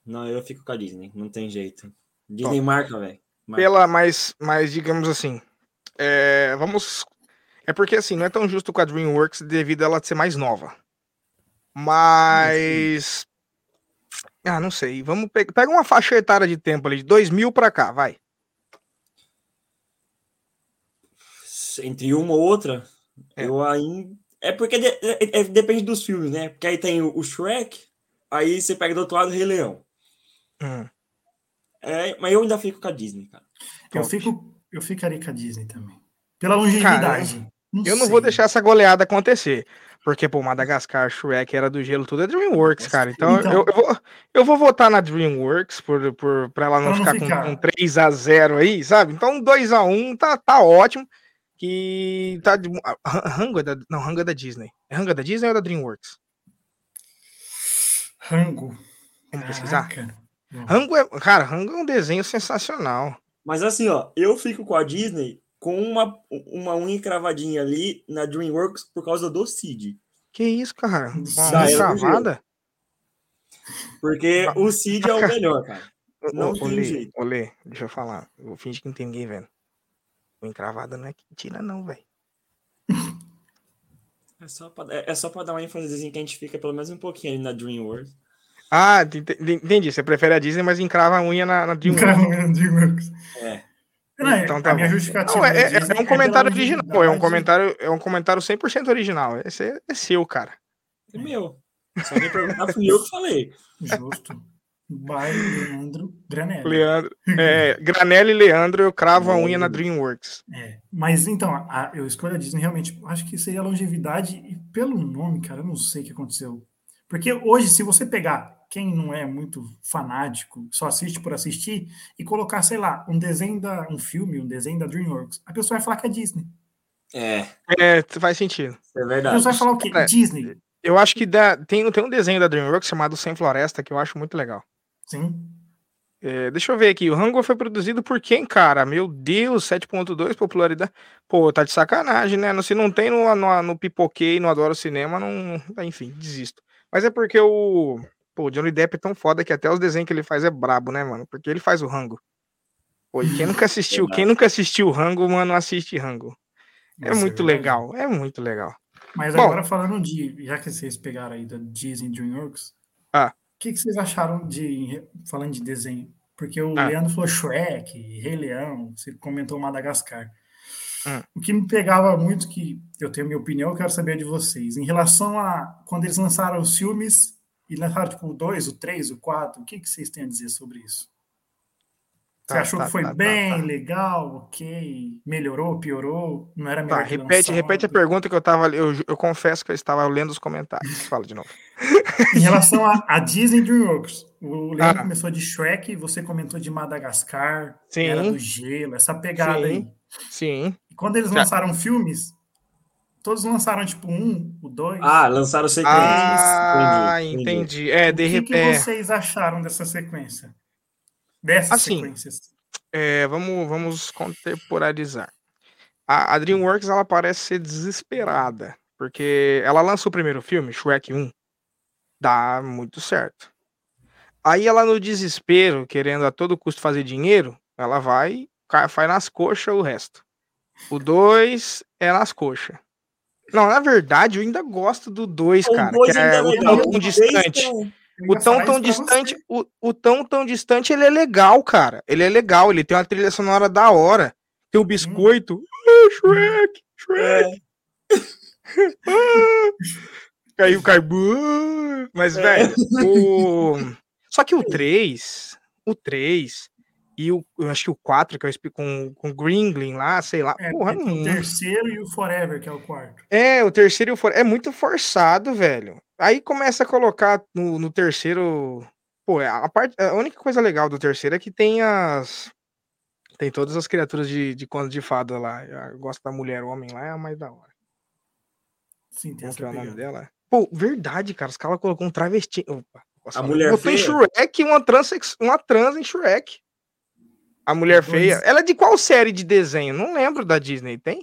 Não, eu fico com a Disney, não tem jeito. Disney marca, velho. Pela, mais, mais digamos assim, é, vamos. É porque assim, não é tão justo com a DreamWorks devido a ela ser mais nova. Mas. Ah, não sei. Vamos pe... pega uma faixa etária de tempo ali, de 2000 para cá, vai. Entre uma ou outra, é. eu ainda é porque de, é, é, depende dos filmes, né? Porque aí tem o, o, Shrek, aí você pega do outro lado o Rei Leão. Hum. É, mas eu ainda fico com a Disney, cara. Eu, fico, eu ficaria com a Disney também. Pela longevidade. Não eu sei. não vou deixar essa goleada acontecer. Porque, pô, Madagascar, Shrek era do gelo, tudo é Dreamworks, cara. Então, então eu, eu, vou, eu vou votar na Dreamworks por, por, pra ela não, ficar, não ficar, Com, com 3x0 aí, sabe? Então, 2x1 tá, tá ótimo. Que tá. De, Rango é da. Não, Rango é da Disney. É Rango é da Disney ou é da Dreamworks? Rango. Vamos pesquisar? Rango é. Cara, Rango é um desenho sensacional. Mas assim, ó, eu fico com a Disney com uma, uma unha cravadinha ali na DreamWorks por causa do Cid. Que isso, cara? Uma cravada? Porque o Cid é o melhor, cara. Não tem olê, jeito. Olê, deixa eu falar. Eu finge que não tem ninguém vendo. Unha cravada não é que tira, não, velho. É só, pra, é, é só pra dar uma ênfase que a gente fica pelo menos um pouquinho ali na DreamWorks. Ah, entendi. Você prefere a Disney, mas encrava a unha na, na DreamWorks. Encrava a unha na DreamWorks. É. Não, então, tá a minha justificativa. Não, é, é, é, um comentário original, é um comentário, é um comentário 100% original. Esse é, é seu, cara. É meu. Só me perguntar, fui eu que falei. Justo. Vai, Leandro Granelli. Leandro, [LAUGHS] é, Granelli e Leandro, eu cravo a unha na DreamWorks. É, mas então, a, eu escolho a Disney realmente, acho que seria longevidade e pelo nome, cara, eu não sei o que aconteceu. Porque hoje, se você pegar quem não é muito fanático, só assiste por assistir, e colocar, sei lá, um desenho da. um filme, um desenho da DreamWorks, a pessoa vai falar que é Disney. É. É, faz sentido. É verdade. A pessoa vai falar o quê? É. Disney. Eu acho que dá, tem, tem um desenho da DreamWorks chamado Sem Floresta, que eu acho muito legal. Sim. É, deixa eu ver aqui. O Rango foi produzido por quem, cara? Meu Deus, 7.2 popularidade. Pô, tá de sacanagem, né? Se não tem no, no, no Pipoquei, no Adoro Cinema, não. Enfim, desisto. Mas é porque o. Pô, o Johnny Depp é tão foda que até os desenhos que ele faz é brabo, né, mano? Porque ele faz o Rango. Pô, e quem nunca assistiu, quem nunca assistiu o Rango, mano, assiste Rango. É Nossa, muito é legal, é muito legal. Mas Bom, agora falando de, já que vocês pegaram aí da Disney DreamWorks, ah. o que, que vocês acharam de, falando de desenho? Porque o ah. Leandro falou Shrek, Rei Leão, você comentou Madagascar. Hum. O que me pegava muito, que eu tenho minha opinião, eu quero saber de vocês. Em relação a quando eles lançaram os filmes e lançaram tipo o 2, o 3, o 4, o que, que vocês têm a dizer sobre isso? Você tá, achou tá, que foi tá, tá bem, tá, legal, ok? Melhorou, piorou? Não era melhor? repete, repete a pergunta que eu tava. Eu, eu confesso que eu estava lendo os comentários. Fala de novo. [LAUGHS] em relação a, a Disney DreamWorks, o Leandro ah. começou de Shrek, você comentou de Madagascar, Sim. era do gelo, essa pegada Sim. aí. Sim. E quando eles lançaram filmes, todos lançaram tipo um, o dois. Ah, lançaram sequências. Ah, entendi. entendi. É, de repente. O que, que, vocês acharam dessa sequência? Dessas assim, sequências? É, vamos, vamos contemporaneizar. A, a, DreamWorks ela parece ser desesperada, porque ela lançou o primeiro filme, Shrek 1, dá muito certo. Aí ela no desespero, querendo a todo custo fazer dinheiro, ela vai, faz nas coxas o resto. O 2 é nas coxas. Não, na verdade, eu ainda gosto do 2, cara. que é, é o tão, tão distante. O tão tão distante, o, o tão tão distante, ele é legal, cara. Ele é legal, ele tem uma trilha sonora da hora. Tem o biscoito. Hum. Ah, Shrek, Shrek. É. [LAUGHS] ah, caiu, caiu. Mas, é. velho, o... [LAUGHS] Só que o 3, o 3, e o, eu acho que o 4, que eu explico com, com o Gringling lá, sei lá. É, porra, o terceiro e o Forever, que é o quarto. É, o terceiro e o Forever. É muito forçado, velho. Aí começa a colocar no, no terceiro. Pô, a, parte, a única coisa legal do terceiro é que tem as. Tem todas as criaturas de, de conto de fada lá. Eu gosto da mulher, o homem lá é a mais da hora. Sim, tem Qual é o nome dela? Pô, verdade, cara. Os caras colocou um travesti. Opa, a mulher feia. Shrek uma trans, uma trans em Shrek. A Mulher Feia. Ela é de qual série de desenho? Não lembro da Disney, tem?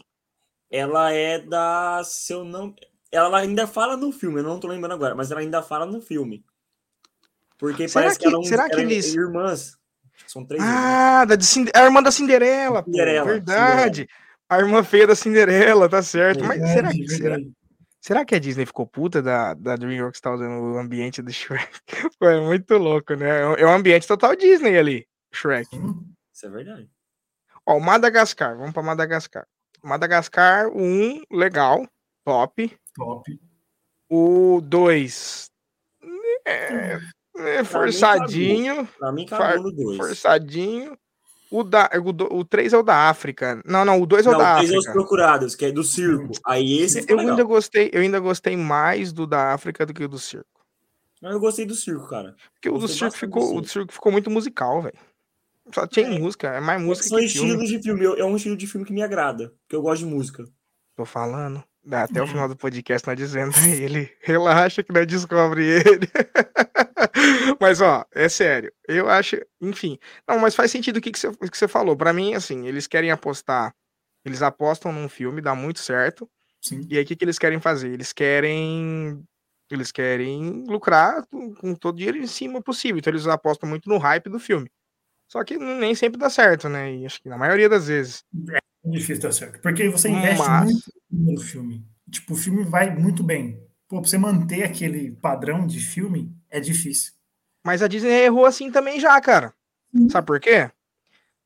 Ela é da. Se eu não. Ela ainda fala no filme, eu não tô lembrando agora, mas ela ainda fala no filme. Porque será parece que, que, ela, será que eles... irmãs. São três Ah, da de a irmã da Cinderela. Cinderela pô, verdade. Cinderela. A irmã feia da Cinderela, tá certo. Mas será que. Será, será que a Disney ficou puta da, da DreamWorks tá usando o ambiente do Shrek? [LAUGHS] Foi muito louco, né? É um ambiente total Disney ali, Shrek. Sim. Isso é verdade. Ó, Madagascar, vamos para Madagascar. Madagascar, o 1, legal, top. Top. O 2, é, é forçadinho. Pra mim, acabou no 2. Forçadinho. O, da, o, o 3 é o da África. Não, não, o 2 é o não, da o 3 África. é os procurados, que é do circo. Aí esse eu ainda gostei, eu ainda gostei mais do da África do que o do circo. Eu gostei do circo, cara. Porque o do circo ficou, do circo. o do circo ficou muito musical, velho. Só tinha é. música, é mais música São que estilos filme. de filme, é um estilo de filme que me agrada, porque eu gosto de música. Tô falando. Até o final do podcast nós dizendo ele. Relaxa que nós descobre ele. [LAUGHS] mas, ó, é sério. Eu acho, enfim. Não, mas faz sentido o que, que, você, que você falou. Para mim, assim, eles querem apostar. Eles apostam num filme, dá muito certo. Sim. E aí, o que, que eles querem fazer? Eles querem. Eles querem lucrar com todo o dinheiro em cima possível. Então, eles apostam muito no hype do filme. Só que nem sempre dá certo, né? E acho que na maioria das vezes. É difícil dar certo. Porque você investe Mas... muito no filme. Tipo, o filme vai muito bem. Pô, pra você manter aquele padrão de filme, é difícil. Mas a Disney errou assim também já, cara. Hum. Sabe por quê?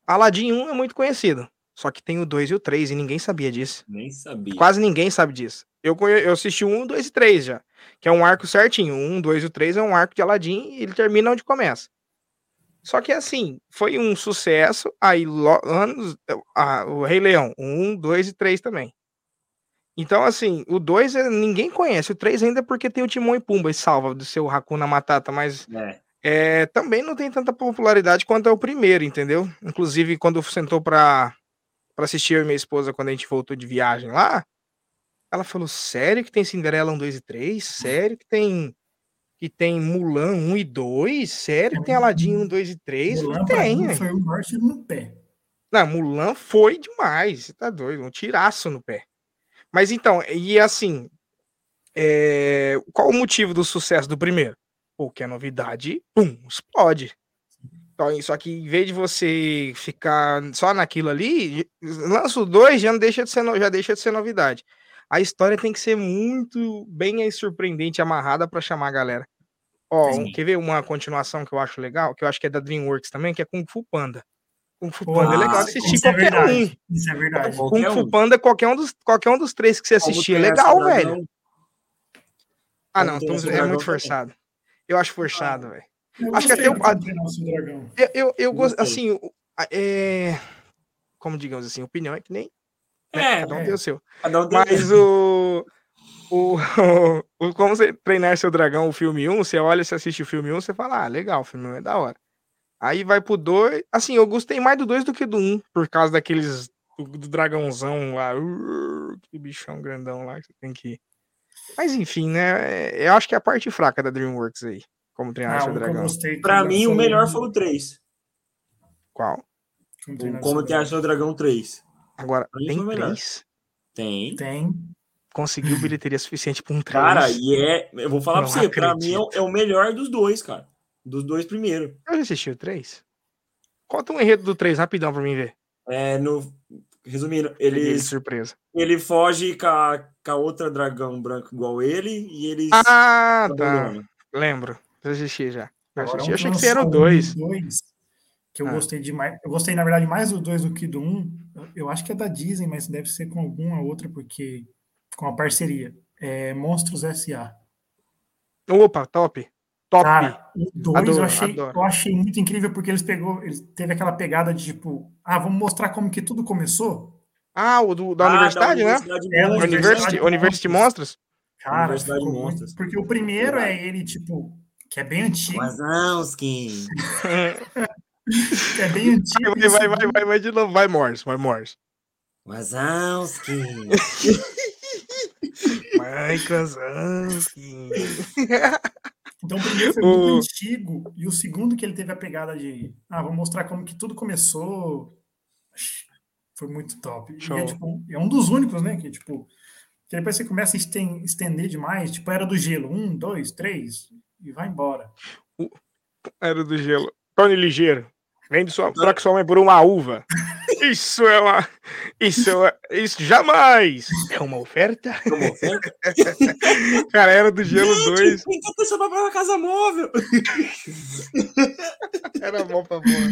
Aladdin 1 é muito conhecido. Só que tem o 2 e o 3 e ninguém sabia disso. Nem sabia. Quase ninguém sabe disso. Eu, eu assisti o 1, 2 e 3 já. Que é um arco certinho. O 1, 2 e o 3 é um arco de Aladdin e ele termina onde começa. Só que assim, foi um sucesso. Aí, anos. Ah, o Rei Leão, 1, 2 e 3 também. Então, assim, o 2 é, ninguém conhece, o 3 ainda é porque tem o Timão e Pumba e salva do seu Hakuna Matata, mas é. É, também não tem tanta popularidade quanto é o primeiro, entendeu? Inclusive, quando sentou pra, pra assistir eu e minha esposa, quando a gente voltou de viagem lá, ela falou: Sério que tem Cinderela 1, 2 e 3? Sério que tem que tem Mulan 1 e 2? Sério que tem Aladdin 1, 2 e 3? Mulan tem, foi o norte no pé. Não, Mulan foi demais, você tá doido, um tiraço no pé. Mas então, e assim, é... qual o motivo do sucesso do primeiro? Porque a novidade, pum, explode. Então, só que em vez de você ficar só naquilo ali, lança o dois, já, não deixa de ser, já deixa de ser novidade. A história tem que ser muito bem surpreendente, amarrada para chamar a galera. Ó, um, quer ver uma continuação que eu acho legal? Que eu acho que é da DreamWorks também, que é Kung Fu Panda. Kung Fu Panda é legal assistir isso qualquer é um. Isso é verdade. Kung Fu Panda, qualquer um dos, qualquer um dos três que você assistir é legal, velho. Ah, não, então é muito forçado. Eu acho forçado, velho. Acho que até o. Eu, eu, eu gosto, assim, é... como digamos assim, opinião é que nem. Né? É, cada um é. tem o seu. Um Mas o. O, [LAUGHS] o, Como você treinar seu dragão, o filme 1, você olha, você assiste o filme 1, você fala, ah, legal, o filme 1 é da hora. Aí vai pro 2. Assim, eu gostei mais do 2 do que do 1, um, por causa daqueles. Do, do dragãozão lá. Uh, que bichão grandão lá que você tem que ir. Mas enfim, né? É, eu acho que é a parte fraca da Dreamworks aí. Como treinar ah, seu dragão. Pra mim, o melhor foi o 3. Qual? Como, como treinar seu dragão 3. Agora, tem 3? Tem. Tem. Conseguiu bilheteria suficiente pra um 3. Cara, e é. Eu vou falar pra você, pra mim é o melhor dos dois, cara. Dos dois primeiro. Eu já assisti o 3. Conta um enredo do 3 rapidão pra mim ver. É, no. Resumindo, ele. surpresa. Ele foge com a, com a outra dragão branco igual ele e eles. Ah, tá. Lembro. Eu assisti já. Eu, assisti. eu achei que você era o 2. Que eu ah. gostei demais. Eu gostei, na verdade, mais do 2 do que do 1. Um. Eu acho que é da Disney, mas deve ser com alguma outra, porque. Com a parceria. É Monstros S.A. Opa, top top. Cara, o 2 eu, achei, eu achei muito incrível porque eles pegou, eles teve aquela pegada de tipo, ah, vamos mostrar como que tudo começou. Ah, o do, da, ah, universidade, da universidade, né? É, University, University, University Monstros. Cara, muito, porque o primeiro é ele, tipo, que é bem antigo. Wazowski. [LAUGHS] que é bem antigo. Vai, vai, vai, vai, vai de novo, vai Morse, vai Morse. Wazowski. [LAUGHS] [LAUGHS] Mike Wazowski. [LAUGHS] Então o primeiro foi muito antigo, e o segundo que ele teve a pegada de ah, vou mostrar como que tudo começou. Foi muito top. É, tipo, é, um dos únicos, né? Que tipo, que depois você começa a estender demais, tipo, era do gelo, um, dois, três, e vai embora. Era do gelo. Tony Ligeiro. Vende sua, troca sua mãe por uma uva. [LAUGHS] Isso é uma. Isso é. Isso jamais! É uma oferta? É uma oferta? [LAUGHS] Cara, era do Gelo Gente, 2. Quem tá pensando pra uma casa móvel? [LAUGHS] era bom pra boa.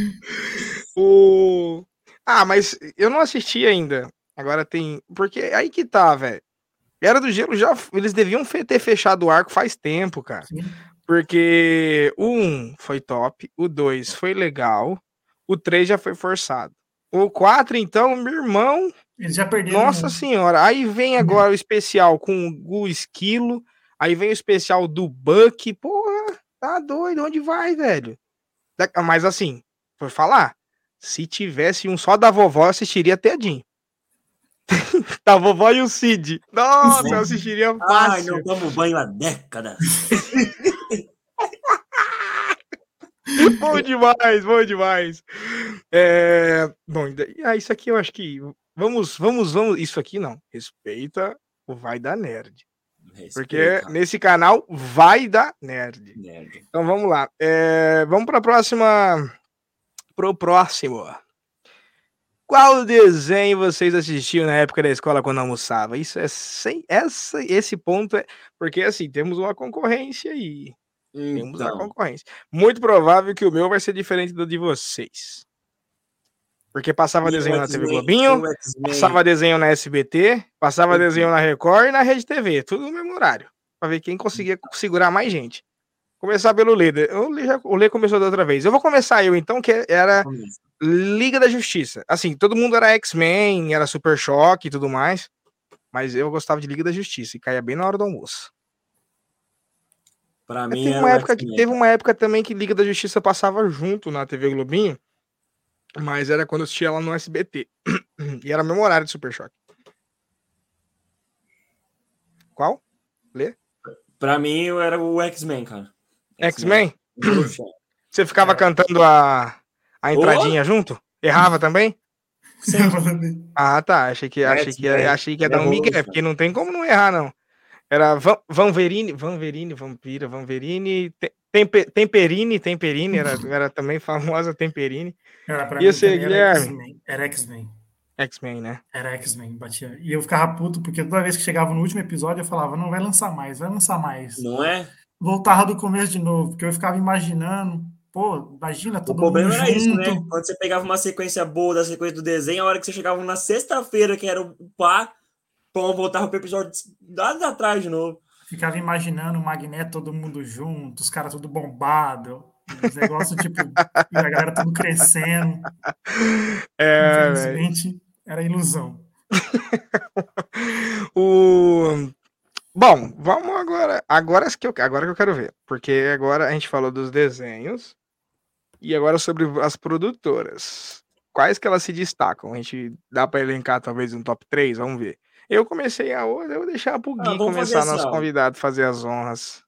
O. Ah, mas eu não assisti ainda. Agora tem. Porque aí que tá, velho. Era do Gelo já. Eles deviam ter fechado o arco faz tempo, cara. Sim. Porque o 1 um foi top, o 2 foi legal. O 3 já foi forçado. O 4, então, meu irmão. Eles já perderam. Nossa né? senhora. Aí vem agora o especial com o Esquilo. Aí vem o especial do Buck. Porra, tá doido. Onde vai, velho? Mas assim, por falar, se tivesse um só da vovó, eu assistiria Tedinho. [LAUGHS] da vovó e o Cid. Nossa, eu assistiria fácil. Ai, não tomo banho há décadas. [LAUGHS] bom demais, bom demais. É, bom, ah, isso aqui eu acho que vamos, vamos, vamos. Isso aqui não. Respeita o vai da nerd. Respeita. Porque nesse canal vai da nerd. nerd. Então vamos lá. É, vamos para a próxima. Pro próximo. Qual desenho vocês assistiam na época da escola quando almoçava? Isso é sem essa esse ponto é porque assim temos uma concorrência aí. Temos uma então. concorrência. Muito provável que o meu vai ser diferente do de vocês. Porque passava e desenho na TV Globinho, passava desenho na SBT, passava uhum. desenho na Record e na Rede TV, tudo no mesmo horário, para ver quem conseguia segurar mais gente. Começar pelo Lê. O Lê, já, o Lê começou da outra vez. Eu vou começar eu então, que era Liga da Justiça. Assim, todo mundo era X-Men, era Super Choque e tudo mais. Mas eu gostava de Liga da Justiça e caía bem na hora do almoço. Pra mim, teve uma, época que, teve uma época também que Liga da Justiça passava junto na TV Globinho, mas era quando eu assistia lá no SBT. [CLEARS THROAT] e era meu horário de Super Choque. Qual? Lê? Pra mim, era o X-Men, cara. X-Men? Você ficava é. cantando a, a entradinha oh? junto? Errava também? Ah, tá. Achei que, achei que, achei que ia dar um migué, porque não tem como não errar, não. Era Van, Vanverini, Vanverini, Vampira, Vanverini, Temper, Temperini, Temperini, era, [LAUGHS] era também famosa Temperini. Era pra Ia ser Guilherme. Era X-Men. X-Men, né? Era X-Men, batia. E eu ficava puto, porque toda vez que chegava no último episódio, eu falava, não, vai lançar mais, vai lançar mais. Não é? Voltava do começo de novo, porque eu ficava imaginando, pô, imagina todo O problema era junto. isso, né? Quando você pegava uma sequência boa da sequência do desenho, a hora que você chegava na sexta-feira, que era o pá, Pô, voltava pro episódio lá atrás de novo. Ficava imaginando o Magneto todo mundo junto, os caras tudo bombado, os negócios tipo, [LAUGHS] a galera tudo crescendo. É, Infelizmente, era ilusão. [LAUGHS] o Bom, vamos agora. Agora que eu, agora que eu quero ver, porque agora a gente falou dos desenhos e agora sobre as produtoras. Quais que elas se destacam? A gente dá para elencar talvez um top 3, vamos ver. Eu comecei a outra, eu vou deixar pro ah, Gui ah, começar assim, nosso convidado fazer as honras.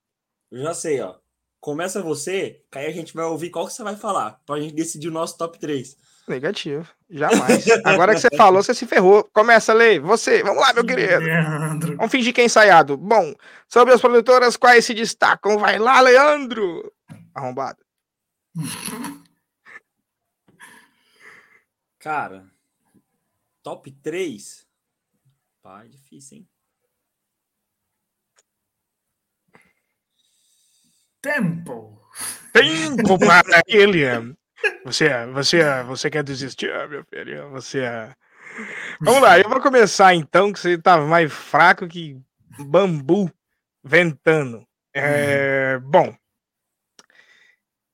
Eu já sei, ó. Começa você, que aí a gente vai ouvir qual que você vai falar, pra gente decidir o nosso top 3. Negativo. Jamais. Agora que você falou, você se ferrou. Começa, Lei. Você. Vamos lá, meu querido. Leandro. Vamos fingir que é ensaiado. Bom, sobre as produtoras, quais se destacam? Vai lá, Leandro. Arrombado. Cara, top 3. Pá, é difícil, hein? Tempo! Tempo para ele! Você, você, você quer desistir, meu filho? Você. Vamos lá, eu vou começar então, que você tá mais fraco que bambu ventando. É, bom,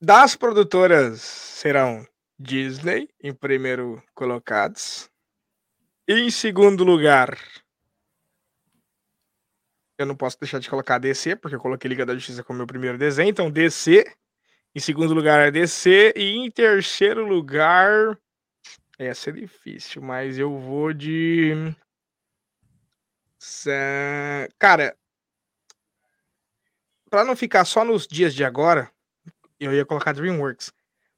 das produtoras serão Disney em primeiro colocados, em segundo lugar, eu não posso deixar de colocar DC, porque eu coloquei Liga da Justiça como meu primeiro desenho. Então, DC. Em segundo lugar é DC. E em terceiro lugar. Essa é difícil, mas eu vou de. Cara. Pra não ficar só nos dias de agora, eu ia colocar Dreamworks.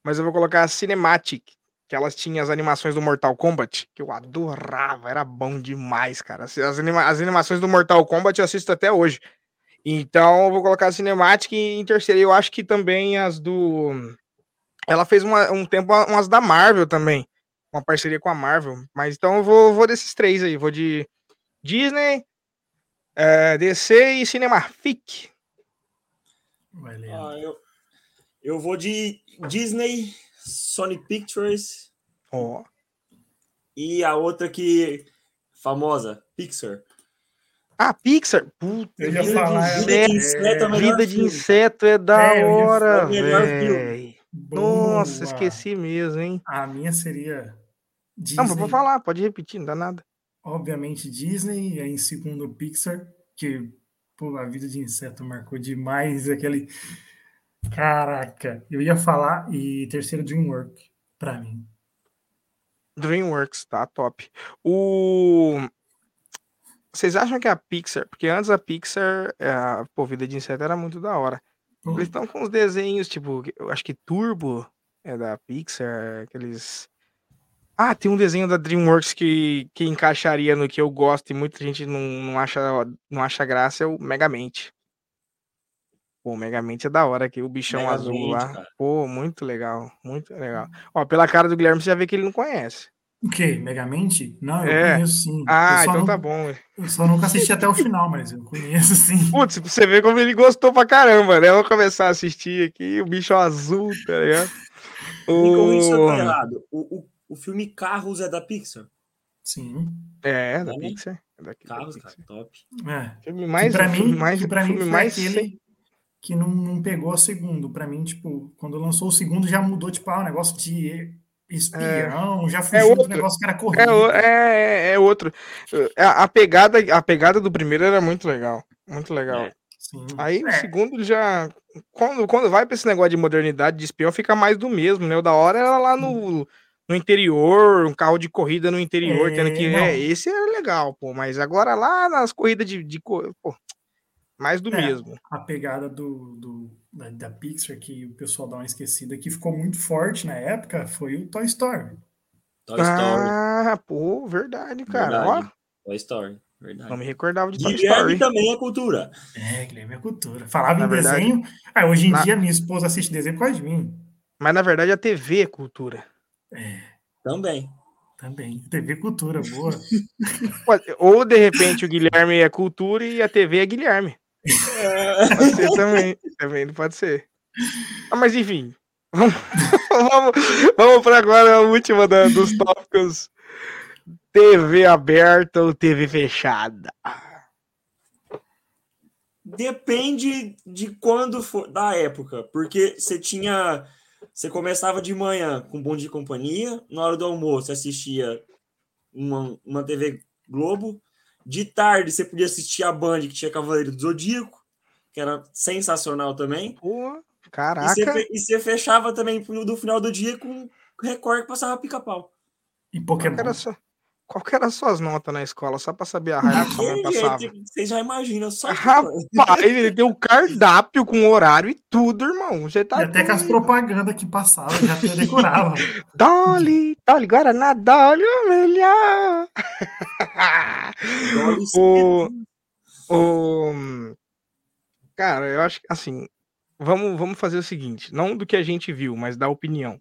Mas eu vou colocar Cinematic, que elas tinham as animações do Mortal Kombat, que eu adorava, era bom demais, cara. As, anima as animações do Mortal Kombat eu assisto até hoje. Então eu vou colocar a Cinematic em terceiro. Eu acho que também as do. Ela fez uma, um tempo umas da Marvel também. Uma parceria com a Marvel. Mas então eu vou, vou desses três aí. Vou de Disney, é, DC e Cinemafic. Ah, eu, eu vou de Disney, Sony Pictures. Oh. E a outra que famosa, Pixar. Ah, Pixar. Puta, vida, falar, de inseto, é, vida de inseto é da é, hora, velho. Nossa, esqueci mesmo, hein? A minha seria Disney. Não, pode falar, pode repetir, não dá nada. Obviamente Disney, e aí em segundo Pixar, que pô, a vida de inseto marcou demais aquele. Caraca, eu ia falar, e terceiro DreamWorks, para mim. DreamWorks, tá top. O vocês acham que a Pixar, porque antes a Pixar, é, a pô, vida de inseto era muito da hora. Eles uhum. estão com os desenhos, tipo, eu acho que Turbo é da Pixar, aqueles. Ah, tem um desenho da DreamWorks que, que encaixaria no que eu gosto e muita gente não, não, acha, não acha graça, é o Megamente. Pô, Megamente é da hora aqui, o bichão Megamente, azul lá. Cara. Pô, muito legal, muito legal. Ó, pela cara do Guilherme você já vê que ele não conhece. O quê? Megamente? Não, eu é. conheço sim. Ah, então não, tá bom. Eu só nunca assisti até o final, mas eu conheço sim. Putz, você vê como ele gostou pra caramba, né? Eu vou começar a assistir aqui, o bicho azul, tá ligado? E como isso tá errado? O, o, o filme Carros é da Pixar? Sim. É, é da é, Pixar. É Carros, da Pixar. cara, top. É. Filme mais, que pra mim, mais, que pra mim mais aquele que não, não pegou o segundo. Pra mim, tipo, quando lançou o segundo já mudou, tipo, ah, o negócio de espião, é, já fugiu é outro, do negócio que era corrido. É, é, é outro. A, a, pegada, a pegada do primeiro era muito legal. Muito legal. É, Aí o segundo já. Quando, quando vai para esse negócio de modernidade de espião, fica mais do mesmo, né? O da hora era lá no, no interior, um carro de corrida no interior, tendo que. É, esse era legal, pô. Mas agora lá nas corridas de. de pô, mais do mesmo. A pegada do, do da, da, Pixar, que o pessoal dá uma esquecida, que ficou muito forte na época, foi o Toy Story. Toy Story. Ah, pô, verdade, cara. Verdade. Ó. Toy Story. Verdade. Não me recordava de Toy Guilherme Story. também é cultura. É, Guilherme é cultura. Falava na em verdade, desenho. Ah, hoje em na... dia minha esposa assiste desenho por causa de mim. Mas na verdade a TV é cultura. É. Também. Também. TV cultura, boa. [LAUGHS] Ou de repente o Guilherme é cultura e a TV é Guilherme. Pode ser também. Também pode ser. Ah, mas enfim. Vamos, [LAUGHS] vamos, para agora a última da, dos tópicos. TV aberta ou TV fechada? Depende de quando for, da época, porque você tinha, você começava de manhã com Bom de Companhia, na hora do almoço assistia uma, uma TV Globo, de tarde você podia assistir a Band, que tinha Cavaleiro do Zodíaco, que era sensacional também. Pô, caraca. E você, e você fechava também no final do dia com Record que passava pica-pau. E Pokémon. Era, sua, qual era as suas notas na escola? Só para saber a raiva que sua mãe passava. Você já imagina, só. Rapaz, ele deu cardápio com horário e tudo, irmão. Você tá e até com as propagandas que passavam, já decorava. [LAUGHS] Dolly, Dolly Guaraná, Dolly melhor. [LAUGHS] o, o, cara, eu acho que assim, vamos, vamos fazer o seguinte: não do que a gente viu, mas da opinião.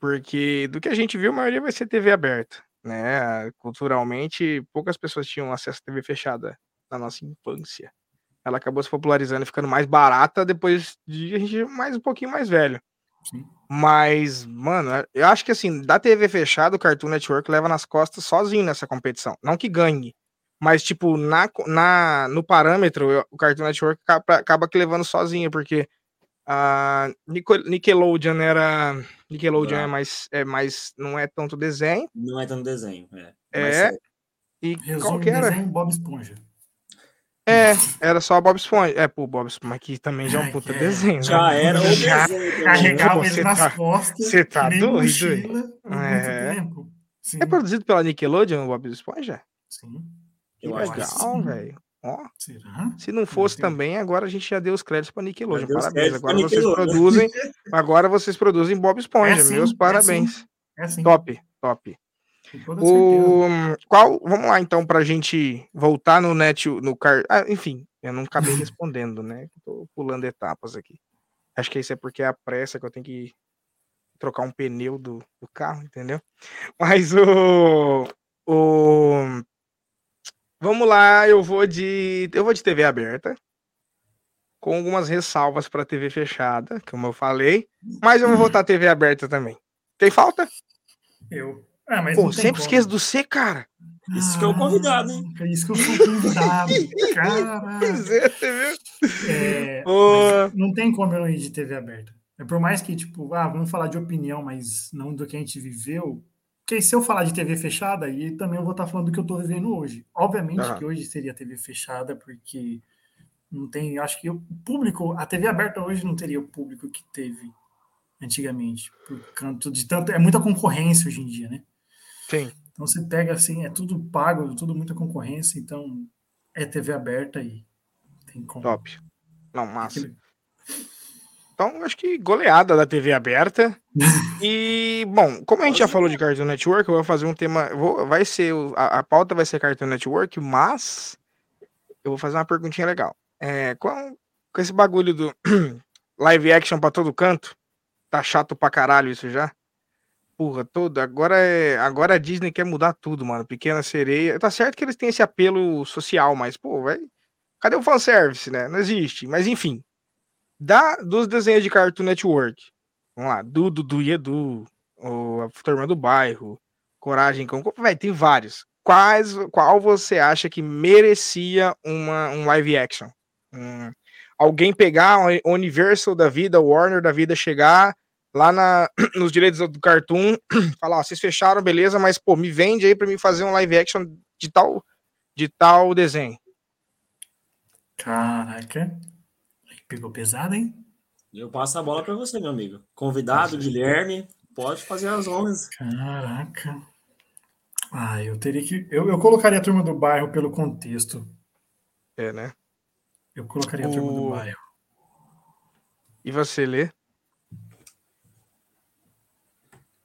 Porque do que a gente viu, a maioria vai ser TV aberta. Né? Culturalmente, poucas pessoas tinham acesso à TV fechada na nossa infância. Ela acabou se popularizando e ficando mais barata depois de a gente mais um pouquinho mais velho. Sim. Mas, mano, eu acho que assim, da TV fechada, o Cartoon Network leva nas costas sozinho nessa competição. Não que ganhe, mas, tipo, na, na, no parâmetro, o Cartoon Network acaba, acaba que levando sozinho, porque a Nickelodeon era. Nickelodeon é mais, é mais. Não é tanto desenho. Não é tanto desenho, é. É. E Resumo qual que era? Desenho, Bob Esponja. É, era só Bob Esponja. É, pô, Bob Esponja, que também já é um puta é. desenho. Né? Já era o [LAUGHS] já Carregava ele nas tá, costas. Você tá doido? Mochila, é. é produzido pela Nickelodeon, o Bob Esponja? Sim. Que Eu legal, velho. Ó, Será? Se não fosse também, agora a gente já deu os créditos para Nickelodeon. Parabéns. Agora vocês produzem, [LAUGHS] agora vocês produzem Bob Esponja. É Meus parabéns. É assim. Top, top. O, qual, vamos lá então para a gente voltar no net, no car, ah, enfim, eu não acabei [LAUGHS] respondendo, né? Tô pulando etapas aqui. Acho que isso é porque é a pressa que eu tenho que trocar um pneu do, do carro, entendeu? Mas o, o vamos lá, eu vou de eu vou de TV aberta com algumas ressalvas para TV fechada, como eu falei, mas eu vou votar TV aberta também. Tem falta? Eu ah, Pô, sempre como. esqueço do C, cara. Isso que é o convidado, hein? É isso que eu sou convidado. [LAUGHS] cara. Pois é, você viu? É, [LAUGHS] não tem como eu ir de TV aberta. É por mais que, tipo, ah, vamos falar de opinião, mas não do que a gente viveu. Porque se eu falar de TV fechada, aí também eu vou estar falando do que eu estou vivendo hoje. Obviamente uhum. que hoje seria TV fechada, porque não tem. Acho que o público, a TV aberta hoje não teria o público que teve antigamente. Por canto de tanto. É muita concorrência hoje em dia, né? Sim. Então você pega assim, é tudo pago, tudo muita concorrência, então é TV aberta aí. Tem como. Top. Não, massa. Aquele... Então, acho que goleada da TV aberta. [LAUGHS] e, bom, como a gente já falou de Cartoon Network, eu vou fazer um tema. Vou, vai ser. A, a pauta vai ser Cartoon Network, mas eu vou fazer uma perguntinha legal. É, com, com esse bagulho do [CLEARS THROAT] live action pra todo canto, tá chato pra caralho isso já. Porra, todo. Agora é. Agora a Disney quer mudar tudo, mano. Pequena sereia. Tá certo que eles têm esse apelo social, mas, pô, vai. Cadê o fanservice, né? Não existe. Mas enfim da, dos desenhos de Cartoon Network. Vamos lá, Dudu, Dudu e Edu, ou a Turma do Bairro, Coragem com... Vai, tem vários. Quais, qual você acha que merecia uma, um live action? Um, alguém pegar o Universal da vida, o Warner da vida, chegar lá na, [CLEARS THROAT] nos direitos do Cartoon, [CLEARS THROAT] falar, ó, vocês fecharam, beleza, mas, pô, me vende aí pra mim fazer um live action de tal, de tal desenho. Caraca. Pegou pesado, hein? Eu passo a bola para você, meu amigo. Convidado, Guilherme, pode fazer as honras. Caraca. Ah, eu teria que. Eu, eu colocaria a turma do bairro pelo contexto. É, né? Eu colocaria o... a turma do bairro. E você lê?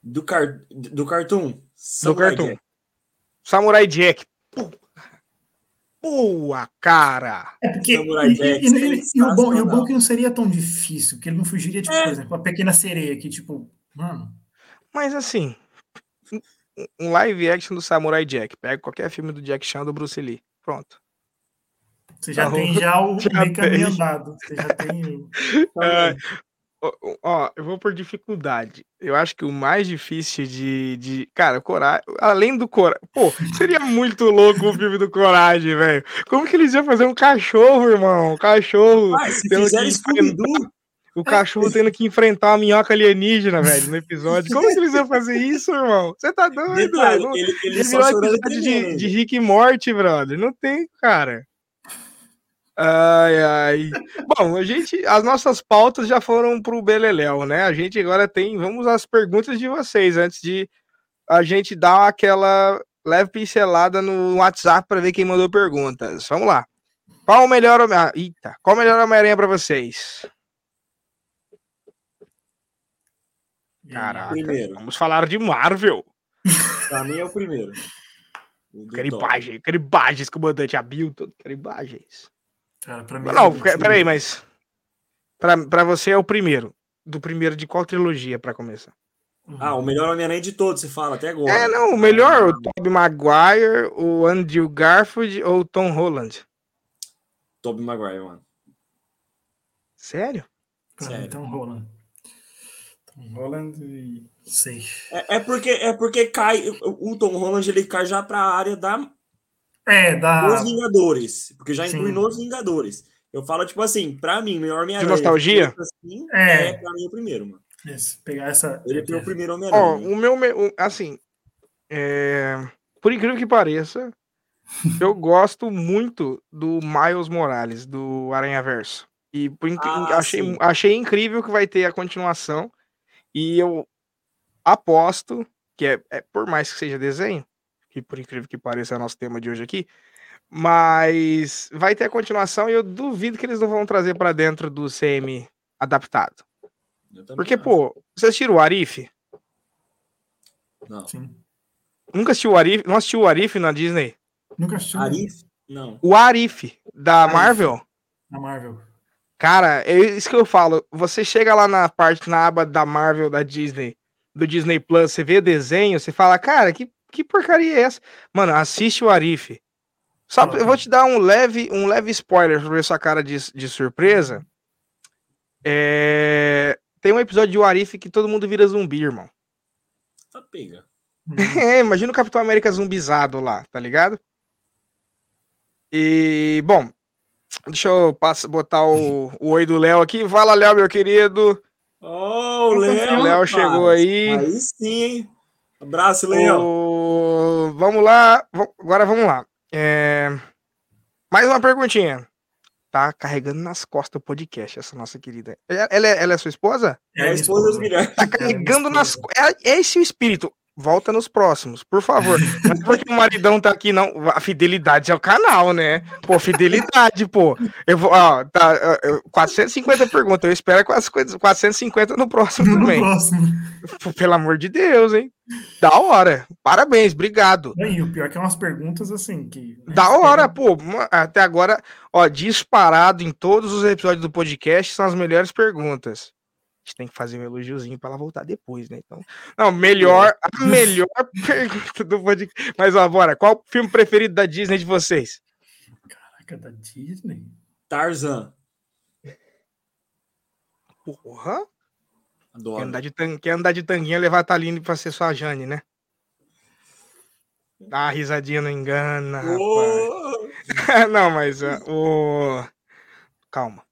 Do, car... do cartoon. Samurai do cartoon. Jack. Samurai Jack. Boa, cara! É porque, e, e, e, e, o bom, e o bom que não seria tão difícil, porque ele não fugiria, tipo, é. por exemplo, a pequena sereia aqui, tipo, mano. Mas assim, um live action do Samurai Jack. Pega qualquer filme do Jack Chan do Bruce Lee. Pronto. Você já tem já o [LAUGHS] já meio caminho andado. Você já tem. [LAUGHS] É, Ó, eu vou por dificuldade. Eu acho que o mais difícil de. de cara, coragem. Além do coragem. Pô, seria muito louco o filme do coragem, velho. Como que eles iam fazer um cachorro, irmão? Um cachorro. Ah, se fizer. O cachorro tendo que enfrentar uma minhoca alienígena, velho, no episódio. Como que eles iam fazer isso, irmão? Você tá doido, velho? Ele, ele, ele virou episódio de, de Rick e Morty, brother. Não tem, cara. Ai, ai. Bom, a gente, as nossas pautas já foram pro Beleléu, né? A gente agora tem, vamos às perguntas de vocês antes de a gente dar aquela leve pincelada no WhatsApp para ver quem mandou perguntas. Vamos lá. Qual o melhor, ah, eita, qual o melhor Homem-Aranha para vocês? Caraca, primeiro. vamos falar de Marvel. Pra mim é o primeiro. Caribagem, caribagens, comandante Abilton, caribagens. Cara, pra mim. Não, é peraí, mas. Pra, pra você é o primeiro. Do primeiro de qual trilogia, pra começar? Ah, o melhor Homem-Aranha de todos, você fala até agora. É, não, o melhor, o Tobey Maguire, o Andrew Garfield ou o Tom Holland? Tobey Maguire, mano. Sério? Sério. Tom Holland. Tom Holland e sei. É, é, porque é porque cai o Tom Holland ele cai já para a área da é, da... Os Vingadores. Porque já inclui Sim. nos Vingadores. Eu falo, tipo assim, pra mim, melhor Homem-Aranha. De nostalgia? Assim, é. é, pra mim, o primeiro, mano. Isso, pegar essa. Ele é o primeiro Homem-Aranha. Ó, o meu. Assim. É... Por incrível que pareça, [LAUGHS] eu gosto muito do Miles Morales, do Aranha Verso. E por inc... ah, achei, achei incrível que vai ter a continuação. E eu aposto que é, é por mais que seja desenho, que por incrível que pareça é o nosso tema de hoje aqui. Mas vai ter a continuação e eu duvido que eles não vão trazer para dentro do CM adaptado. Porque, acho. pô, você assistiu o Arif? Não. Sim. Nunca assistiu o Arif? Não assistiu o Arif na Disney? Nunca assistiu. Arif? Não. O Arif, da Arif. Marvel? Da Marvel. Cara, é isso que eu falo. Você chega lá na parte, na aba da Marvel, da Disney, do Disney Plus, você vê desenho, você fala, cara, que que porcaria é essa? Mano, assiste o Arif. Só, eu vou te dar um leve, um leve spoiler pra ver sua cara de, de surpresa. É... Tem um episódio de Arif que todo mundo vira zumbi, irmão. Tá pega. [LAUGHS] É, imagina o Capitão América zumbizado lá, tá ligado? E, bom, deixa eu passar, botar o, o oi do Léo aqui. Fala, Léo, meu querido. Oh, o Léo. Léo chegou aí. Aí sim, hein? Abraço, Léo. O... Vamos lá. Agora vamos lá. É... Mais uma perguntinha. Tá carregando nas costas o podcast, essa nossa querida. Ela, é, ela é sua esposa? É a esposa do Guilherme. Tá carregando nas é, é esse o espírito volta nos próximos, por favor. Mas porque o maridão tá aqui, não. A fidelidade é o canal, né? Pô, fidelidade, pô. Eu vou, ó, tá, 450 perguntas, eu espero 450 no próximo [LAUGHS] no também. Próximo. Pelo amor de Deus, hein? Da hora. Parabéns, obrigado. E o pior é que é umas perguntas assim que. Né, da hora, pô. Até agora, ó, disparado em todos os episódios do podcast são as melhores perguntas gente tem que fazer um elogiozinho para ela voltar depois, né? Então, não, melhor, a melhor [LAUGHS] pergunta do podcast. Mas, ó, bora, qual o filme preferido da Disney de vocês? Caraca, da Disney? Tarzan. Porra. Adoro. Quer andar de, tan... Quer andar de tanguinha, levar a Taline pra ser sua Jane, né? Dá uma risadinha, não engana, oh! [LAUGHS] não, mas uh, o... Calma.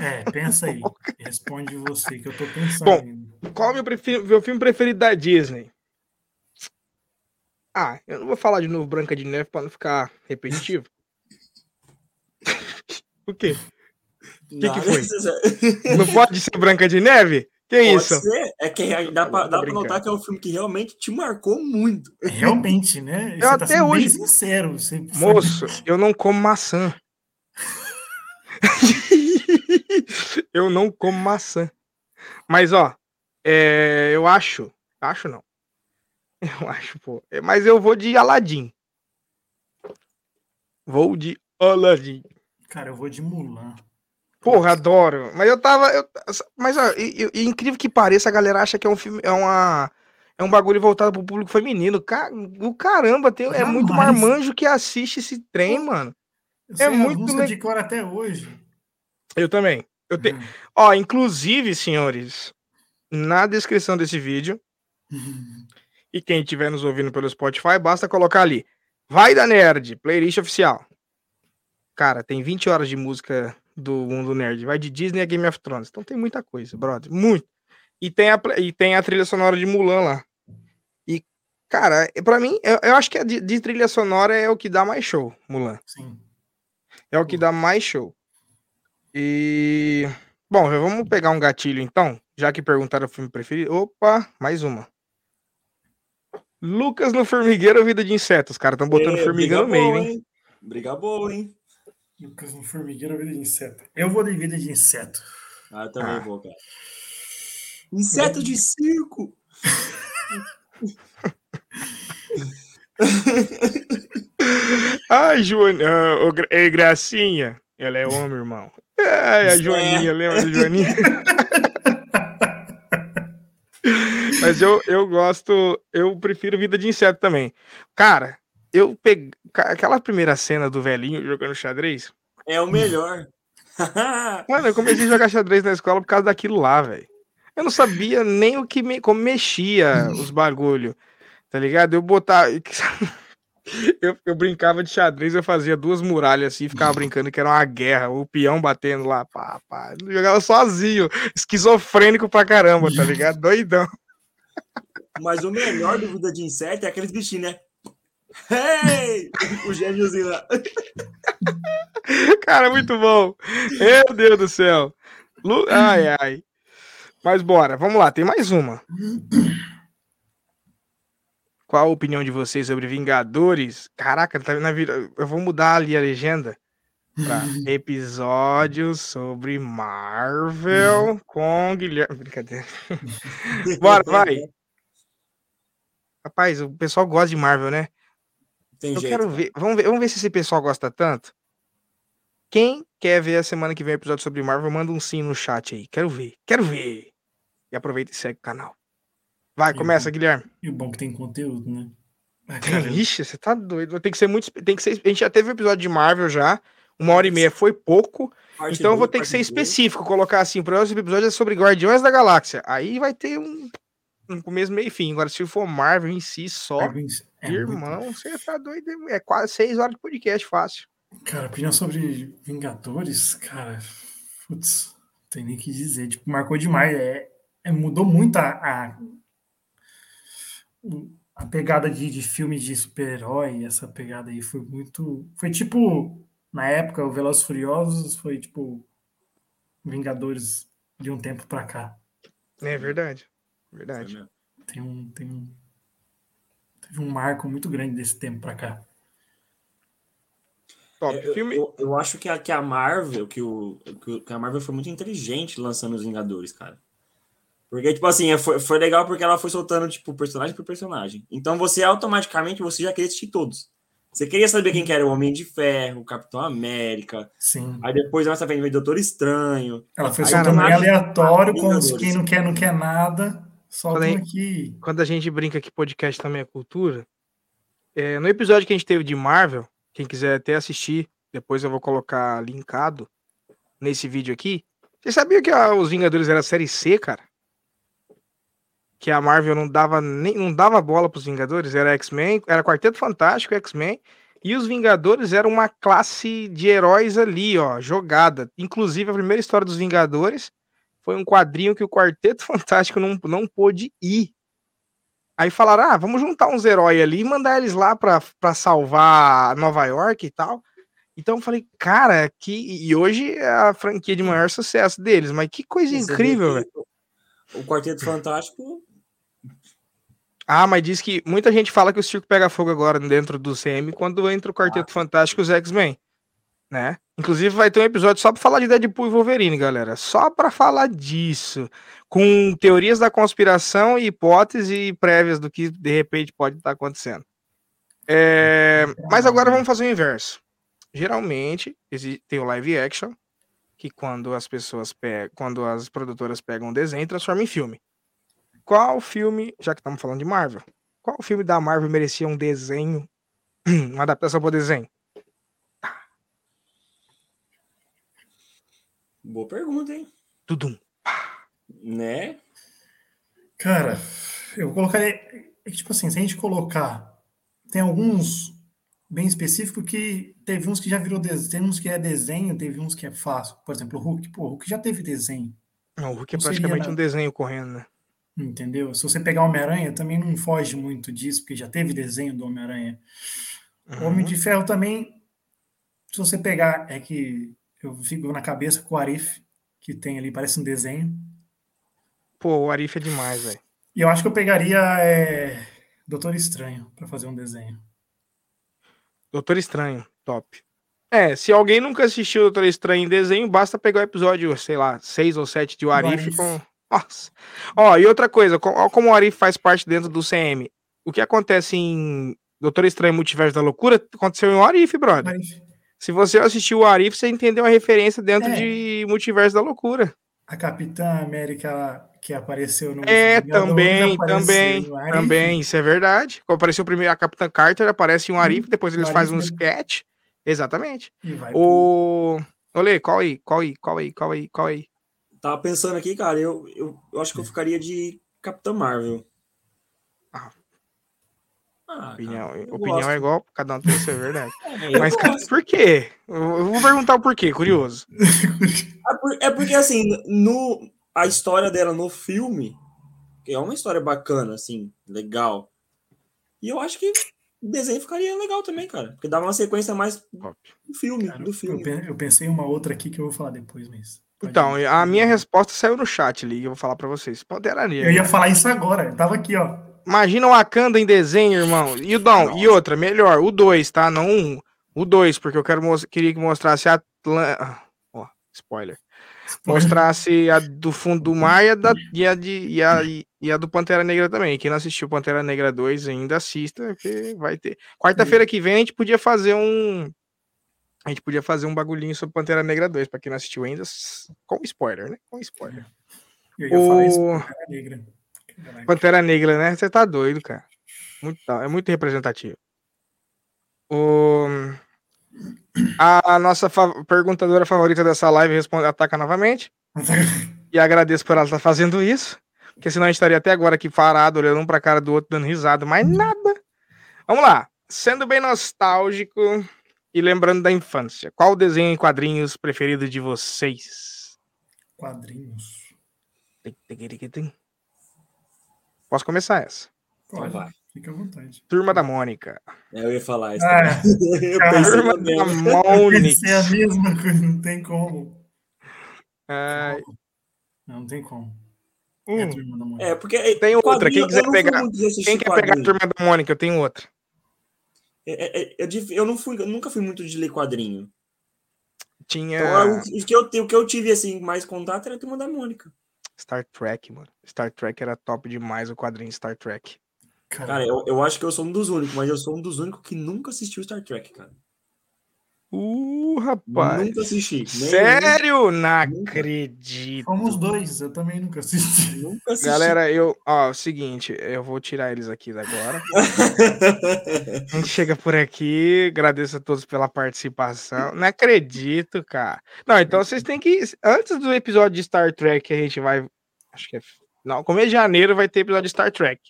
É, pensa aí. [LAUGHS] Responde você, que eu tô pensando. Bom, qual é o meu, prefiro, meu filme preferido da Disney? Ah, eu não vou falar de novo Branca de Neve para não ficar repetitivo. [LAUGHS] o quê? O que, que, foi? [LAUGHS] não pode ser Branca de Neve? Que pode isso? Ser. É que dá pra, dá pra notar que é um filme que realmente te marcou muito. Realmente, né? Eu tá até hoje. sincero. Você... Moço, eu não como maçã. [LAUGHS] eu não como maçã. Mas, ó, é, eu acho. Acho não. [LAUGHS] Eu acho, pô. É, mas eu vou de Aladdin. Vou de Aladdin. Cara, eu vou de Mulan. Porra, adoro. Mas eu tava. Eu, mas, ó, e, e, incrível que pareça, a galera acha que é um filme. É uma. É um bagulho voltado pro público feminino. o caramba, tem, é muito marmanjo que assiste esse trem, mano. Eu é muito legal. de cor até hoje. Eu também. Eu te... Uhum. Ó, inclusive, senhores, na descrição desse vídeo, uhum. e quem estiver nos ouvindo pelo Spotify, basta colocar ali. Vai da Nerd, playlist oficial. Cara, tem 20 horas de música do mundo nerd. Vai de Disney a Game of Thrones. Então tem muita coisa, brother. Muito. E tem a, e tem a trilha sonora de Mulan lá. E, cara, para mim, eu, eu, acho que a de, de, trilha sonora é o que dá mais show, Mulan. Sim. É o que dá mais show. E. Bom, vamos pegar um gatilho então, já que perguntaram o filme preferido. Opa, mais uma. Lucas no Formigueiro ou Vida de Insetos? Os caras estão botando é, formigueiro no meio, boa, hein? Briga boa, hein? Lucas no Formigueiro ou Vida de Inseto? Eu vou de Vida de Inseto. Ah, eu também ah. vou, cara. Inseto de circo! [LAUGHS] Ai, Joana, uh, oh, Gracinha. Ela é homem, irmão. É, a Joaninha, lembra da Joaninha? Mas eu, eu gosto, eu prefiro Vida de Inseto também. Cara, eu peguei. Aquela primeira cena do velhinho jogando xadrez. É o melhor. [LAUGHS] Mano, eu comecei a jogar xadrez na escola por causa daquilo lá, velho. Eu não sabia nem o que me, como mexia os bagulho, tá ligado? Eu botar. Eu, eu, brincava de xadrez, eu fazia duas muralhas assim, ficava [LAUGHS] brincando que era uma guerra, o peão batendo lá, pá, pá. Eu jogava sozinho, esquizofrênico pra caramba, tá ligado? Doidão. Mas o melhor do Vida de Inseto é aqueles bichinhos, né? Hey! O gêmeozinho lá. Cara, muito bom. Meu Deus do céu. Ai, ai. Mas bora, vamos lá, tem mais uma. Qual a opinião de vocês sobre Vingadores? Caraca, tá na vida. Eu vou mudar ali a legenda para [LAUGHS] episódios sobre Marvel com Guilherme. Brincadeira. [LAUGHS] Bora, vai. Rapaz, o pessoal gosta de Marvel, né? Tem Eu jeito, quero ver. Vamos, ver. vamos ver se esse pessoal gosta tanto. Quem quer ver a semana que vem o episódio sobre Marvel, manda um sim no chat aí. Quero ver, quero ver. E aproveita e segue o canal. Vai, e começa, o, Guilherme. E o bom que tem conteúdo, né? Ah, [LAUGHS] Ixi, você tá doido. Tem que ser muito. Tem que ser, a gente já teve um episódio de Marvel já. Uma hora e meia foi pouco. Parte então eu vou ter que ser específico, colocar assim: o próximo episódio é sobre Guardiões da Galáxia. Aí vai ter um, um começo, meio e fim. Agora, se for Marvel em si só, é irmão, muito... você tá doido. É quase seis horas de podcast fácil. Cara, opinião sobre Vingadores, cara. Putz, tem nem que dizer. Tipo, marcou demais. É, é mudou muito a, a, a pegada de, de filme de super-herói. Essa pegada aí foi muito. Foi tipo, na época, o Velozes Furiosos foi tipo Vingadores de um tempo para cá. É verdade. Verdade. Tem um, tem um, teve um marco muito grande desse tempo para cá. Top. Eu, filme... eu, eu, acho que a, que a Marvel, que, o, que a Marvel foi muito inteligente lançando os Vingadores, cara. Porque, tipo assim, é, foi, foi legal porque ela foi soltando, tipo, personagem por personagem. Então você automaticamente você já queria assistir todos. Você queria saber quem que era o Homem de Ferro, o Capitão América. Sim. Aí depois mais frente veio o Doutor Estranho. Ela foi soltando aleatório, com os quem não quer, não quer nada. Só quando, aqui. quando a gente brinca que podcast também é cultura, é, no episódio que a gente teve de Marvel, quem quiser até assistir, depois eu vou colocar linkado nesse vídeo aqui. Você sabia que a, os Vingadores era série C, cara? Que a Marvel não dava nem não dava bola para os Vingadores, era X-Men, era Quarteto Fantástico, X-Men, e os Vingadores eram uma classe de heróis ali, ó, jogada. Inclusive a primeira história dos Vingadores foi um quadrinho que o Quarteto [LAUGHS] Fantástico não, não pôde ir Aí falaram: ah, vamos juntar uns heróis ali e mandar eles lá pra, pra salvar Nova York e tal. Então eu falei, cara, que. E hoje é a franquia de maior sucesso deles, mas que coisa Esse incrível, velho. O Quarteto Fantástico. Ah, mas diz que muita gente fala que o circo pega fogo agora dentro do CM quando entra o Quarteto ah. Fantástico e os X-Men né? Inclusive vai ter um episódio só para falar de Deadpool e Wolverine, galera. Só para falar disso, com teorias da conspiração e hipóteses prévias do que de repente pode estar tá acontecendo. É... Mas agora vamos fazer o inverso. Geralmente tem o live action, que quando as pessoas pegam, quando as produtoras pegam um desenho transformam em filme. Qual filme, já que estamos falando de Marvel, qual filme da Marvel merecia um desenho, [CLEARS THROAT] uma adaptação para desenho? Boa pergunta, hein? Tudum. Né? Cara, eu colocaria. É tipo assim, se a gente colocar. Tem alguns bem específicos que teve uns que já virou desenho, tem uns que é desenho, teve uns que é fácil. Por exemplo, o Hulk. Pô, o Hulk já teve desenho. Não, o Hulk é praticamente um desenho correndo, né? Entendeu? Se você pegar Homem-Aranha, também não foge muito disso, porque já teve desenho do Homem-Aranha. Uhum. Homem de Ferro também, se você pegar, é que eu fico na cabeça com o Arif, que tem ali, parece um desenho. Pô, o Arif é demais, velho. E eu acho que eu pegaria é, Doutor Estranho para fazer um desenho. Doutor Estranho, top. É, se alguém nunca assistiu Doutor Estranho em desenho, basta pegar o episódio, sei lá, 6 ou 7 de o Arif com. Nossa. Ó, e outra coisa, como o Arif faz parte dentro do CM, o que acontece em Doutor Estranho Multiverso da Loucura aconteceu em Arif, brother. Arif. Se você assistiu o Arif, você entendeu a referência dentro é. de Multiverso da Loucura. A Capitã América que apareceu no. É, também, também, também, isso é verdade. Apareceu primeiro a Capitã Carter, aparece um Arif, hum, depois eles fazem um sketch. Exatamente. O. Olê, qual aí? Qual aí? Qual aí? Qual aí? Qual aí? Tava pensando aqui, cara, eu, eu, eu acho que eu ficaria de Capitã Marvel. Ah, opinião, opinião é igual, cada um tem seu, é verdade. [LAUGHS] É, Mas, cara, por quê? Eu vou perguntar o porquê, curioso. [LAUGHS] É, é porque, assim, no, a história dela no filme é uma história bacana, assim, legal. E eu acho que o desenho ficaria legal também, cara. Porque dava uma sequência mais do filme, cara, do filme. Eu pensei em uma outra aqui que eu vou falar depois, mas... Então, a minha resposta saiu no chat ali, eu vou falar para vocês. Pantera Negra. Eu ia falar isso agora, eu tava aqui, ó. Imagina o Wakanda em desenho, irmão. E o Dom, e outra, melhor, o 2, tá? Não um. O 2, porque eu quero queria que mostrasse a Atlanta. Ó, spoiler. Mostrasse a do fundo do mar e a, da, e, a de, e, a, e a do Pantera Negra também. Quem não assistiu Pantera Negra 2 ainda assista, porque vai ter. Quarta-feira que vem a gente podia fazer um. A gente podia fazer um bagulhinho sobre Pantera Negra 2, pra quem não assistiu ainda, com spoiler, né? Com spoiler. Eu ia o... falar isso, Pantera Negra. Pantera Negra, né? Você tá doido, cara. Muito, é muito representativo. O... A, nossa fa perguntadora favorita dessa live responde, ataca novamente. [LAUGHS] e agradeço por ela estar fazendo isso. Porque senão a gente estaria até agora aqui parado, olhando um pra cara do outro, dando risada, mas nada. Vamos lá. Sendo bem nostálgico e lembrando da infância, qual o desenho em quadrinhos preferido de vocês? Quadrinhos. Posso começar essa? Pode, vai. Fica à vontade. Turma da Mônica. É, eu ia falar isso. Ah, [LAUGHS] eu Turma da Mônica. É a mesma coisa, não tem como. É... Não, não tem como. Hum. É, porque tem outra. Quem quiser pegar, quem quer pegar a turma da Mônica, eu tenho outra. É, é, eu, eu não fui, eu nunca fui muito de ler quadrinho. Tinha. Então, o, que eu, o que eu tive assim mais contato era a turma da Mônica. Star Trek, mano. Star Trek era top demais o quadrinho Star Trek. Cara, eu, eu acho que eu sou um dos únicos, mas eu sou um dos únicos que nunca assistiu Star Trek, cara. Uh, rapaz. Nunca assisti. Sério? Nem, não nunca. acredito. Somos dois, eu também nunca assisti. Nunca assisti. Galera, eu. Ó, o seguinte, eu vou tirar eles aqui agora. [LAUGHS] a gente chega por aqui, agradeço a todos pela participação. Não acredito, cara. Não, então vocês têm que. Antes do episódio de Star Trek, a gente vai. Acho que é. Não, começo de janeiro vai ter episódio de Star Trek.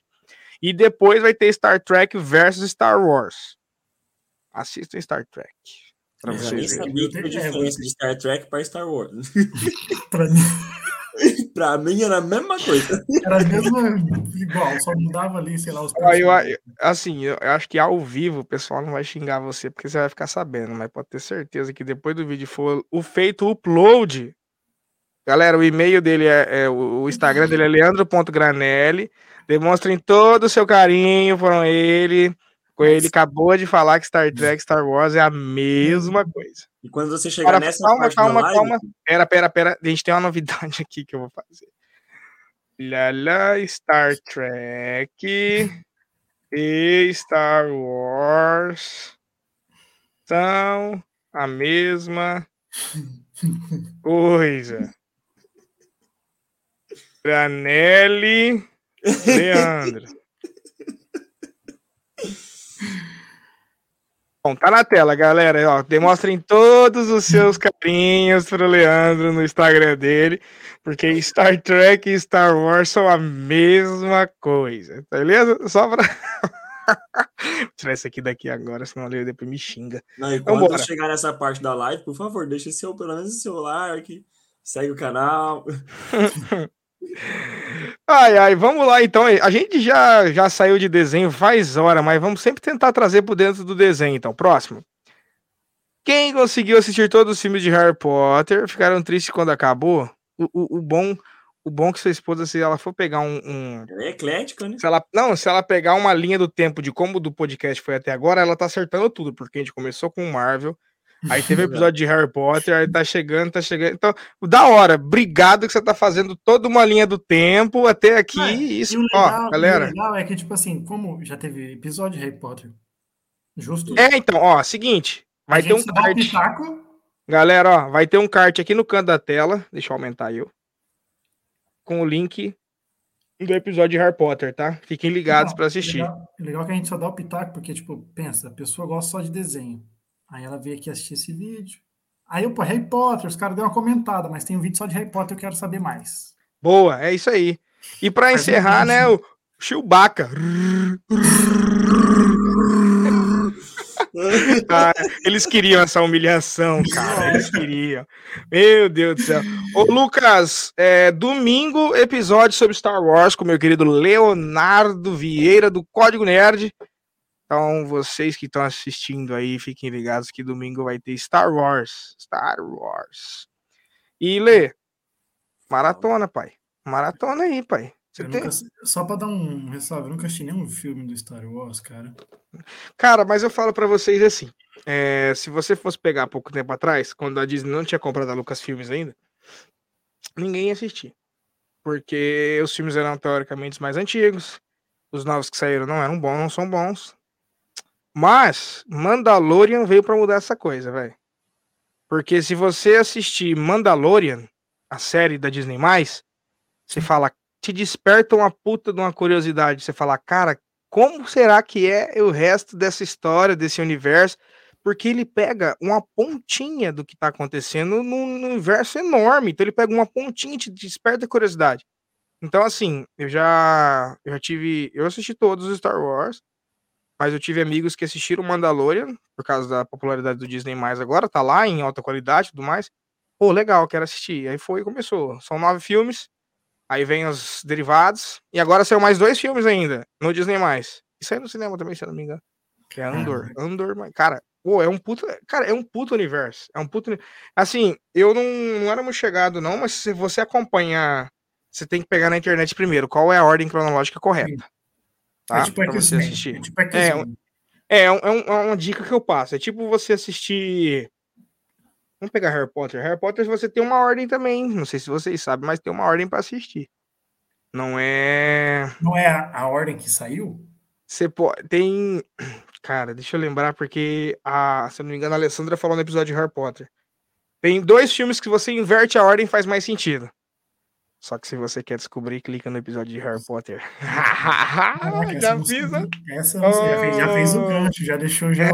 E depois vai ter Star Trek versus Star Wars. Assistam Star Trek. Pra eu nem sabia que a diferença de Star Trek para Star Wars. [LAUGHS] pra mim. [LAUGHS] pra mim era a mesma coisa. Era a mesma, igual, só mudava ali, sei lá, os ah, eu, Assim, eu acho que ao vivo o pessoal não vai xingar você, porque você vai ficar sabendo, mas pode ter certeza que depois do vídeo for o feito upload. Galera, o e-mail dele é, é o Instagram dele é leandro.granelli. Demonstrem todo o seu carinho por ele. Ele acabou de falar que Star Trek Star Wars é a mesma coisa. E quando você chegar Para, nessa calma, parte calma, live... calma. Pera, pera, pera. A gente tem uma novidade [LAUGHS] aqui que eu vou fazer. Lala, Star Trek e Star Wars são a mesma [LAUGHS] coisa. Granelli, [LAUGHS] Leandro. Bom, tá na tela, galera. Ó, demonstrem todos os seus [LAUGHS] carinhos pro Leandro no Instagram dele, porque Star Trek e Star Wars são a mesma coisa, beleza? Só pra. [LAUGHS] Vou tirar isso aqui daqui agora, senão ele depois me xinga. Não, e quando Vambora. chegar nessa parte da live, por favor, deixe seu, pelo menos o celular aqui. Segue o canal. [LAUGHS] Ai, ai, vamos lá então. A gente já, já saiu de desenho faz hora, mas vamos sempre tentar trazer por dentro do desenho. Então, próximo. Quem conseguiu assistir todos os filmes de Harry Potter ficaram tristes quando acabou? O, o, o bom o bom que sua esposa, se ela for pegar um. um... É eclética, né? Se ela, não, se ela pegar uma linha do tempo de como do podcast foi até agora, ela tá acertando tudo, porque a gente começou com o Marvel, Aí teve o [LAUGHS] episódio de Harry Potter, aí tá chegando, tá chegando. Então, da hora, obrigado que você tá fazendo toda uma linha do tempo até aqui. É, isso, legal, ó, galera. O legal é que, tipo assim, como já teve episódio de Harry Potter, justo? É, então, ó, seguinte, vai ter um kart. Galera, ó, vai ter um kart aqui no canto da tela. Deixa eu aumentar eu. Com o link do episódio de Harry Potter, tá? Fiquem ligados para assistir. Legal, legal que a gente só dá o pitaco, porque, tipo, pensa, a pessoa gosta só de desenho. Aí ela veio aqui assistir esse vídeo. Aí eu, pô, Harry Potter, os caras deu uma comentada, mas tem um vídeo só de Harry Potter, eu quero saber mais. Boa, é isso aí. E para encerrar, né, o Chewbacca. [LAUGHS] ah, eles queriam essa humilhação, cara. Eles queriam. Meu Deus do céu. Ô, Lucas, é, domingo, episódio sobre Star Wars com meu querido Leonardo Vieira, do Código Nerd. Então, vocês que estão assistindo aí, fiquem ligados que domingo vai ter Star Wars. Star Wars. E Lê, maratona, pai. Maratona aí, pai. Nunca, só para dar um ressalve, eu nunca assisti nenhum filme do Star Wars, cara. Cara, mas eu falo para vocês assim: é, se você fosse pegar pouco tempo atrás, quando a Disney não tinha comprado a Lucas Filmes ainda, ninguém ia assistir. Porque os filmes eram teoricamente mais antigos, os novos que saíram não eram bons, não são bons. Mas Mandalorian veio para mudar essa coisa, velho. Porque se você assistir Mandalorian, a série da Disney+, você fala, te desperta uma puta de uma curiosidade. Você fala, cara, como será que é o resto dessa história, desse universo? Porque ele pega uma pontinha do que tá acontecendo num universo enorme. Então ele pega uma pontinha e te desperta curiosidade. Então, assim, eu já, eu já tive. Eu assisti todos os Star Wars. Mas eu tive amigos que assistiram Mandalorian, por causa da popularidade do Disney mais agora, tá lá em alta qualidade e tudo mais. Pô, legal, quero assistir. Aí foi e começou. São nove filmes. Aí vem os derivados. E agora saiu mais dois filmes ainda, no Disney+. Isso aí no cinema também, se eu não me engano. Que é Andor. Andor, cara, pô, é um puto. Cara, é um puto universo. É um puto. Assim, eu não, não era muito chegado, não, mas se você acompanhar, você tem que pegar na internet primeiro qual é a ordem cronológica correta. Tá? É tipo pra você assistir. É, tipo é, é, é, um, é uma dica que eu passo. É tipo você assistir. Vamos pegar Harry Potter. Harry Potter você tem uma ordem também. Não sei se vocês sabem, mas tem uma ordem para assistir. Não é. Não é a, a ordem que saiu? Você pode. Tem. Cara, deixa eu lembrar, porque a, se eu não me engano, a Alessandra falou no episódio de Harry Potter. Tem dois filmes que você inverte a ordem faz mais sentido. Só que se você quer descobrir, clica no episódio de Harry Potter. [LAUGHS] Caraca, já fiz, né? Essa você oh... já, fez, já fez o gancho, já deixou já. É,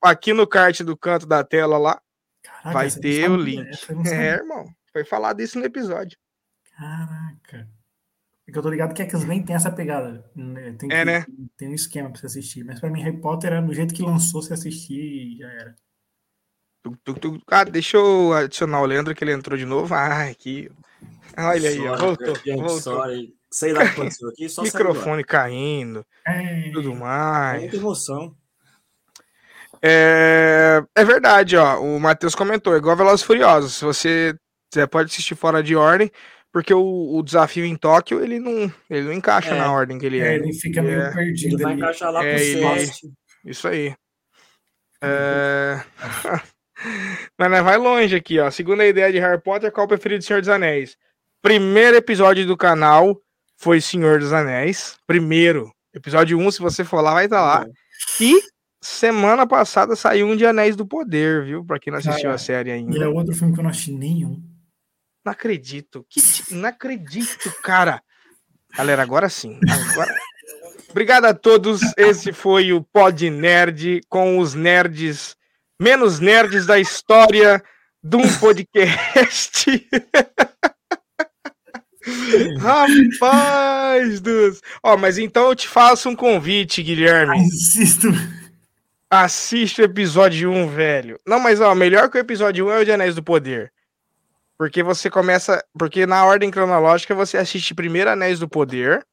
aqui no kart do canto da tela lá, Caraca, vai ter o link. É, irmão. Foi falado isso no episódio. Caraca. Porque eu tô ligado que a X-Men tem essa pegada. Né? Tem, é, que, é, né? Tem um esquema pra você assistir. Mas pra mim, Harry Potter era do jeito que lançou, você assistir e já era. Ah, deixa eu adicionar o Leandro, que ele entrou de novo. Ah, aqui. Olha aí, ó, voltou. voltou. Sorry. Sei lá o que aconteceu aqui. Só Microfone caindo. É... Tudo mais. Muita emoção. É, é verdade, ó. O Matheus comentou, igual Velozes Furiosos. Você, você pode assistir fora de ordem, porque o, o, desafio em Tóquio, ele não, ele não encaixa é, na ordem que ele é. é. Ele fica meio é, perdido. Ele vai encaixar lá é, pro ele, Isso aí. É... [LAUGHS] Mas vai longe aqui, ó. Segunda ideia de Harry Potter, qual o preferido do Senhor dos Anéis? Primeiro episódio do canal foi Senhor dos Anéis. Primeiro. Episódio 1, se você for lá, vai estar tá lá. E semana passada saiu um de Anéis do Poder, viu? Pra quem não assistiu a série ainda. E é outro filme que eu não assisti nenhum. Não acredito. Que Não acredito, cara. Galera, agora sim. Agora... Obrigado a todos. Esse foi o Pod Nerd com os nerds menos nerds da história de um podcast. [LAUGHS] Rapaz, dos. Ó, mas então eu te faço um convite, Guilherme. Assisto. Assiste o episódio 1, velho. Não, mas ó, melhor que o episódio 1 é o de Anéis do Poder. Porque você começa. Porque na ordem cronológica você assiste primeiro Anéis do Poder,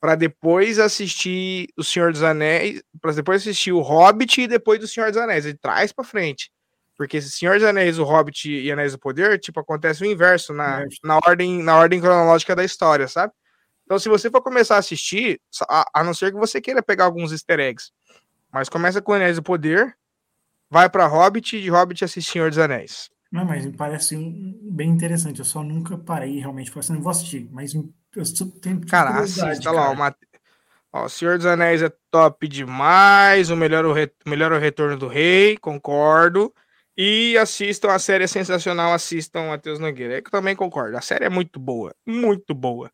para depois assistir O Senhor dos Anéis, para depois assistir o Hobbit e depois do Senhor dos Anéis. Ele traz para frente. Porque Senhor dos Anéis, o Hobbit e Anéis do Poder, tipo, acontece o inverso na, na, ordem, na ordem cronológica da história, sabe? Então, se você for começar a assistir, a, a não ser que você queira pegar alguns easter eggs, mas começa com Anéis do Poder, vai para Hobbit e de Hobbit assiste Senhor dos Anéis. Não, mas me parece bem interessante. Eu só nunca parei realmente. Falei assim, não vou assistir, mas eu tenho Cara, assista lá. O, Mate... Ó, Senhor dos Anéis é top demais. O melhor, o, re... o melhor é o Retorno do Rei, concordo. E assistam a série é sensacional. Assistam Matheus Nogueira. É eu também concordo. A série é muito boa. Muito boa.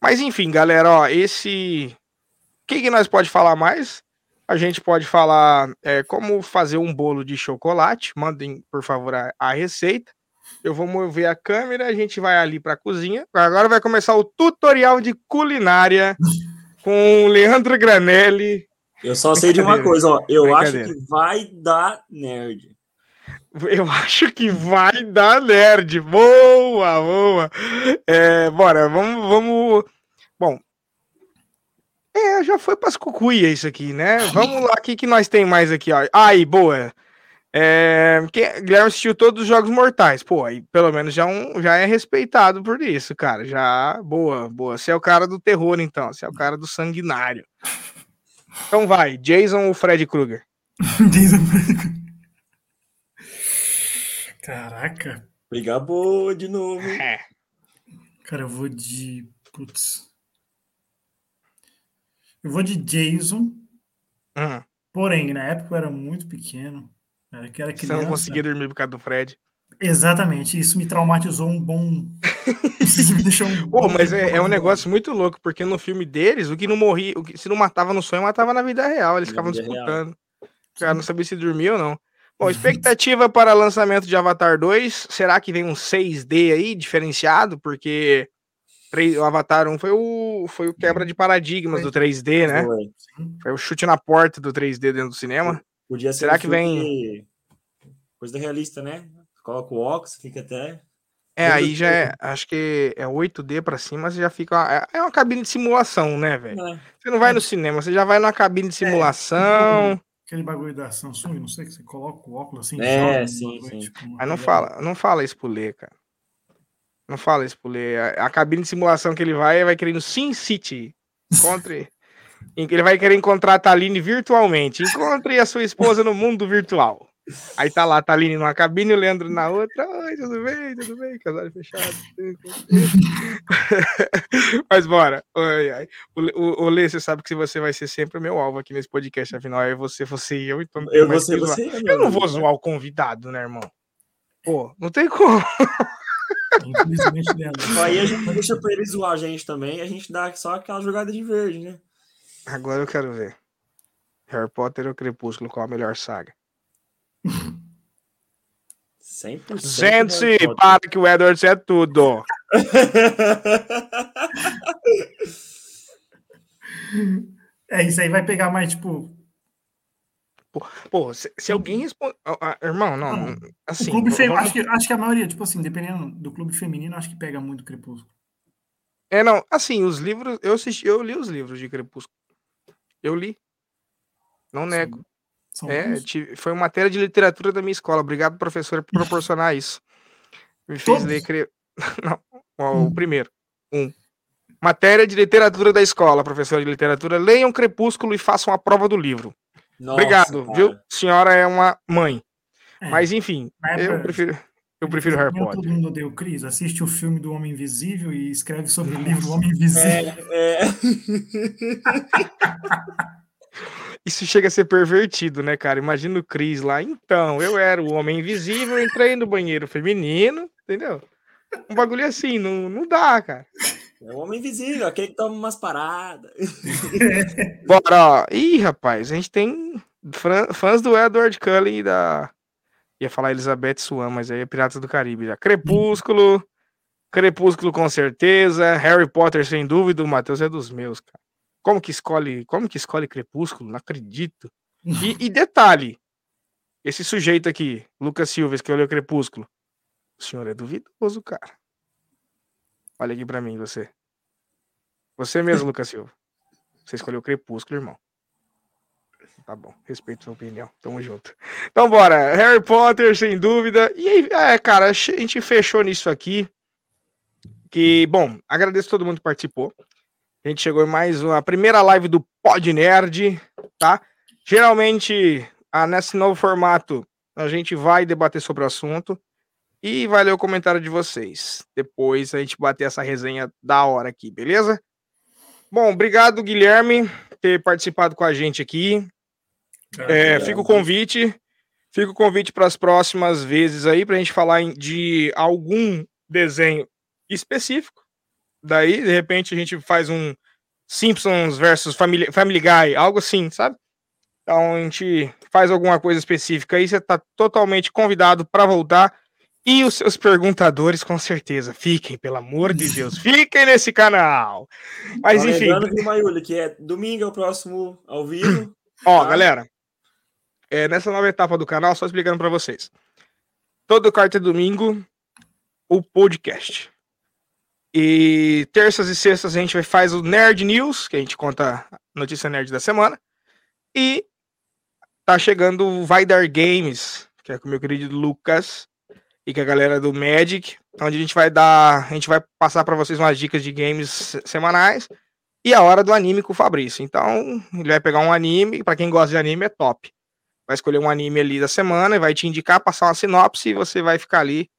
Mas enfim, galera, ó, esse. O que, que nós pode falar mais? A gente pode falar é, como fazer um bolo de chocolate. Mandem, por favor, a, a receita. Eu vou mover a câmera, a gente vai ali para a cozinha. Agora vai começar o tutorial de culinária [LAUGHS] com o Leandro Granelli. Eu só sei de uma coisa, ó. Eu acho que vai dar nerd. Eu acho que vai dar nerd. Boa, boa. É, bora, vamos, vamos. Bom, é, já foi para cucuia isso aqui, né? Vamos lá, o que, que nós tem mais aqui, ó. Aí, boa. É, quem, Guilherme assistiu todos os Jogos Mortais. Pô, aí pelo menos já, um, já é respeitado por isso, cara. Já, boa, boa. Você é o cara do terror, então. Você é o cara do sanguinário. Então vai, Jason ou Fred Krueger? [LAUGHS] Jason Caraca. Briga boa de novo. É. Cara, eu vou de. Putz. Eu vou de Jason. Uhum. Porém, na época eu era muito pequeno. Era que era criança. Você não conseguia dormir por causa do Fred. Exatamente, isso me traumatizou um bom. isso me [LAUGHS] deixou um Pô, mas é, é, um negócio muito louco, porque no filme deles, o que não morria, o que se não matava no sonho, matava na vida real. Eles na ficavam disputando. Real. O cara não sabia se dormia ou não. Bom, expectativa para lançamento de Avatar 2. Será que vem um 6D aí, diferenciado? Porque o Avatar 1 foi o, foi o quebra de paradigmas do 3D, né? Foi. o chute na porta do 3D dentro do cinema. Podia ser Será que vem. Coisa realista, né? Coloca o óculos, fica até. É, aí já é, acho que é 8D pra cima, você já fica. É, é uma cabine de simulação, né, velho? É. Você não vai no cinema, você já vai numa cabine de é, simulação. Aquele bagulho da Samsung, não sei que você coloca o óculos assim. É, joga, sim, bagulho, sim. Tipo, Mas não fala, não fala isso pro Lê, cara. Não fala isso pro Lê. A, a cabine de simulação que ele vai, vai querendo Sim City. Encontre. [LAUGHS] ele vai querer encontrar a Taline virtualmente. Encontre a sua esposa no mundo virtual. Aí tá lá, tá ali numa cabine e o Leandro na outra. Oi, tudo bem? Tudo bem? Casal fechado. [LAUGHS] Mas bora. Oi, ai. O, o, o Lê, você sabe que você vai ser sempre o meu alvo aqui nesse podcast. Afinal, é você, você e eu. Então eu vou ser você. Eu não vou zoar o convidado, né, irmão? Pô, não tem como. Infelizmente, Leandro. Aí a gente deixa pra ele zoar a gente também. A gente dá só aquela jogada de verde, né? Agora eu quero ver. Harry Potter ou Crepúsculo, qual a melhor saga? 100%. Gente, para que o Edwards é tudo. [LAUGHS] é, isso aí vai pegar mais, tipo. Pô, se, se, alguém responde. irmão, não. não assim, clube vamos... acho, que, acho que a maioria, tipo assim, dependendo do clube feminino, acho que pega muito Crepúsculo. É, não, assim, os livros. Eu assisti, eu li os livros de Crepúsculo. Eu li. Não nego. São é, tive, foi uma matéria de literatura da minha escola. Obrigado, professor, por [LAUGHS] proporcionar isso. Me fez Todos? ler. Cre... [LAUGHS] Não, o hum. primeiro. Um. Matéria de literatura da escola, professor de literatura. Leiam Crepúsculo e façam a prova do livro. Nossa, Obrigado, cara. viu? Senhora é uma mãe. É. Mas enfim, eu prefiro. Eu prefiro Harry Potter. Todo mundo deu Cris, assiste o filme do Homem Invisível e escreve sobre o livro do Homem Invisível. É, é. [LAUGHS] Isso chega a ser pervertido, né, cara? Imagina o Cris lá. Então, eu era o homem invisível, entrei no banheiro feminino, entendeu? Um bagulho assim, não, não dá, cara. É o homem invisível, aquele que toma umas paradas. [LAUGHS] Bora, ó. Ih, rapaz, a gente tem fãs do Edward Cullen e da. Ia falar Elizabeth Swan, mas aí é Piratas do Caribe já. Crepúsculo. Crepúsculo com certeza. Harry Potter, sem dúvida. O Matheus é dos meus, cara. Como que escolhe, como que escolhe Crepúsculo? Não acredito. E, e detalhe, esse sujeito aqui, Lucas Silva, que olhou Crepúsculo, o senhor é duvidoso, cara. Olha aqui para mim, você. Você mesmo, Lucas Silva. Você escolheu Crepúsculo, irmão. Tá bom, respeito sua opinião. Tamo junto. Então, bora. Harry Potter, sem dúvida. E aí, é, cara, a gente fechou nisso aqui. Que, bom, agradeço todo mundo que participou. A gente chegou em mais uma primeira live do Pod Nerd, tá? Geralmente, ah, nesse novo formato, a gente vai debater sobre o assunto e vai ler o comentário de vocês. Depois a gente bater essa resenha da hora aqui, beleza? Bom, obrigado, Guilherme, por ter participado com a gente aqui. É, fica o convite. Fica o convite para as próximas vezes aí, para a gente falar de algum desenho específico Daí, de repente, a gente faz um Simpsons versus Family, Family Guy, algo assim, sabe? Então a gente faz alguma coisa específica aí, você tá totalmente convidado para voltar. E os seus perguntadores, com certeza, fiquem, pelo amor de [LAUGHS] Deus, fiquem nesse canal. Mas enfim. Lembrando, que é domingo é o próximo ao vivo. [CLEARS THROAT] Ó, tá? galera, é, nessa nova etapa do canal, só explicando para vocês. Todo quarto e domingo, o podcast. E terças e sextas a gente faz o Nerd News, que a gente conta notícia nerd da semana. E tá chegando o Vai Dar Games, que é com o meu querido Lucas e com a galera do Magic, onde a gente vai dar, a gente vai passar para vocês umas dicas de games semanais e a hora do anime com o Fabrício. Então, ele vai pegar um anime, para quem gosta de anime é top. Vai escolher um anime ali da semana e vai te indicar, passar uma sinopse e você vai ficar ali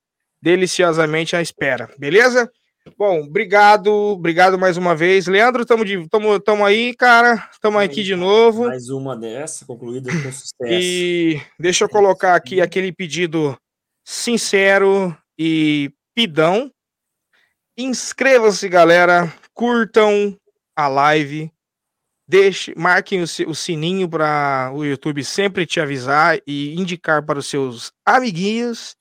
deliciosamente à espera, beleza? Bom, obrigado, obrigado mais uma vez. Leandro, estamos tamo, tamo aí, cara. Estamos aqui de novo. Mais uma dessa, concluída com [LAUGHS] sucesso. E deixa eu colocar aqui aquele pedido sincero e pidão. Inscrevam-se, galera. Curtam a live. Deixe, marquem o, o sininho para o YouTube sempre te avisar e indicar para os seus amiguinhos.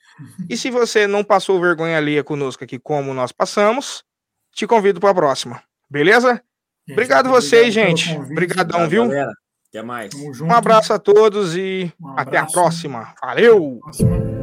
E se você não passou vergonha alheia conosco aqui, como nós passamos, te convido para a próxima. Beleza? Obrigado vocês, gente. Obrigadão, viu? Galera. Até mais. Um abraço a todos e um até a próxima. Valeu! Próxima.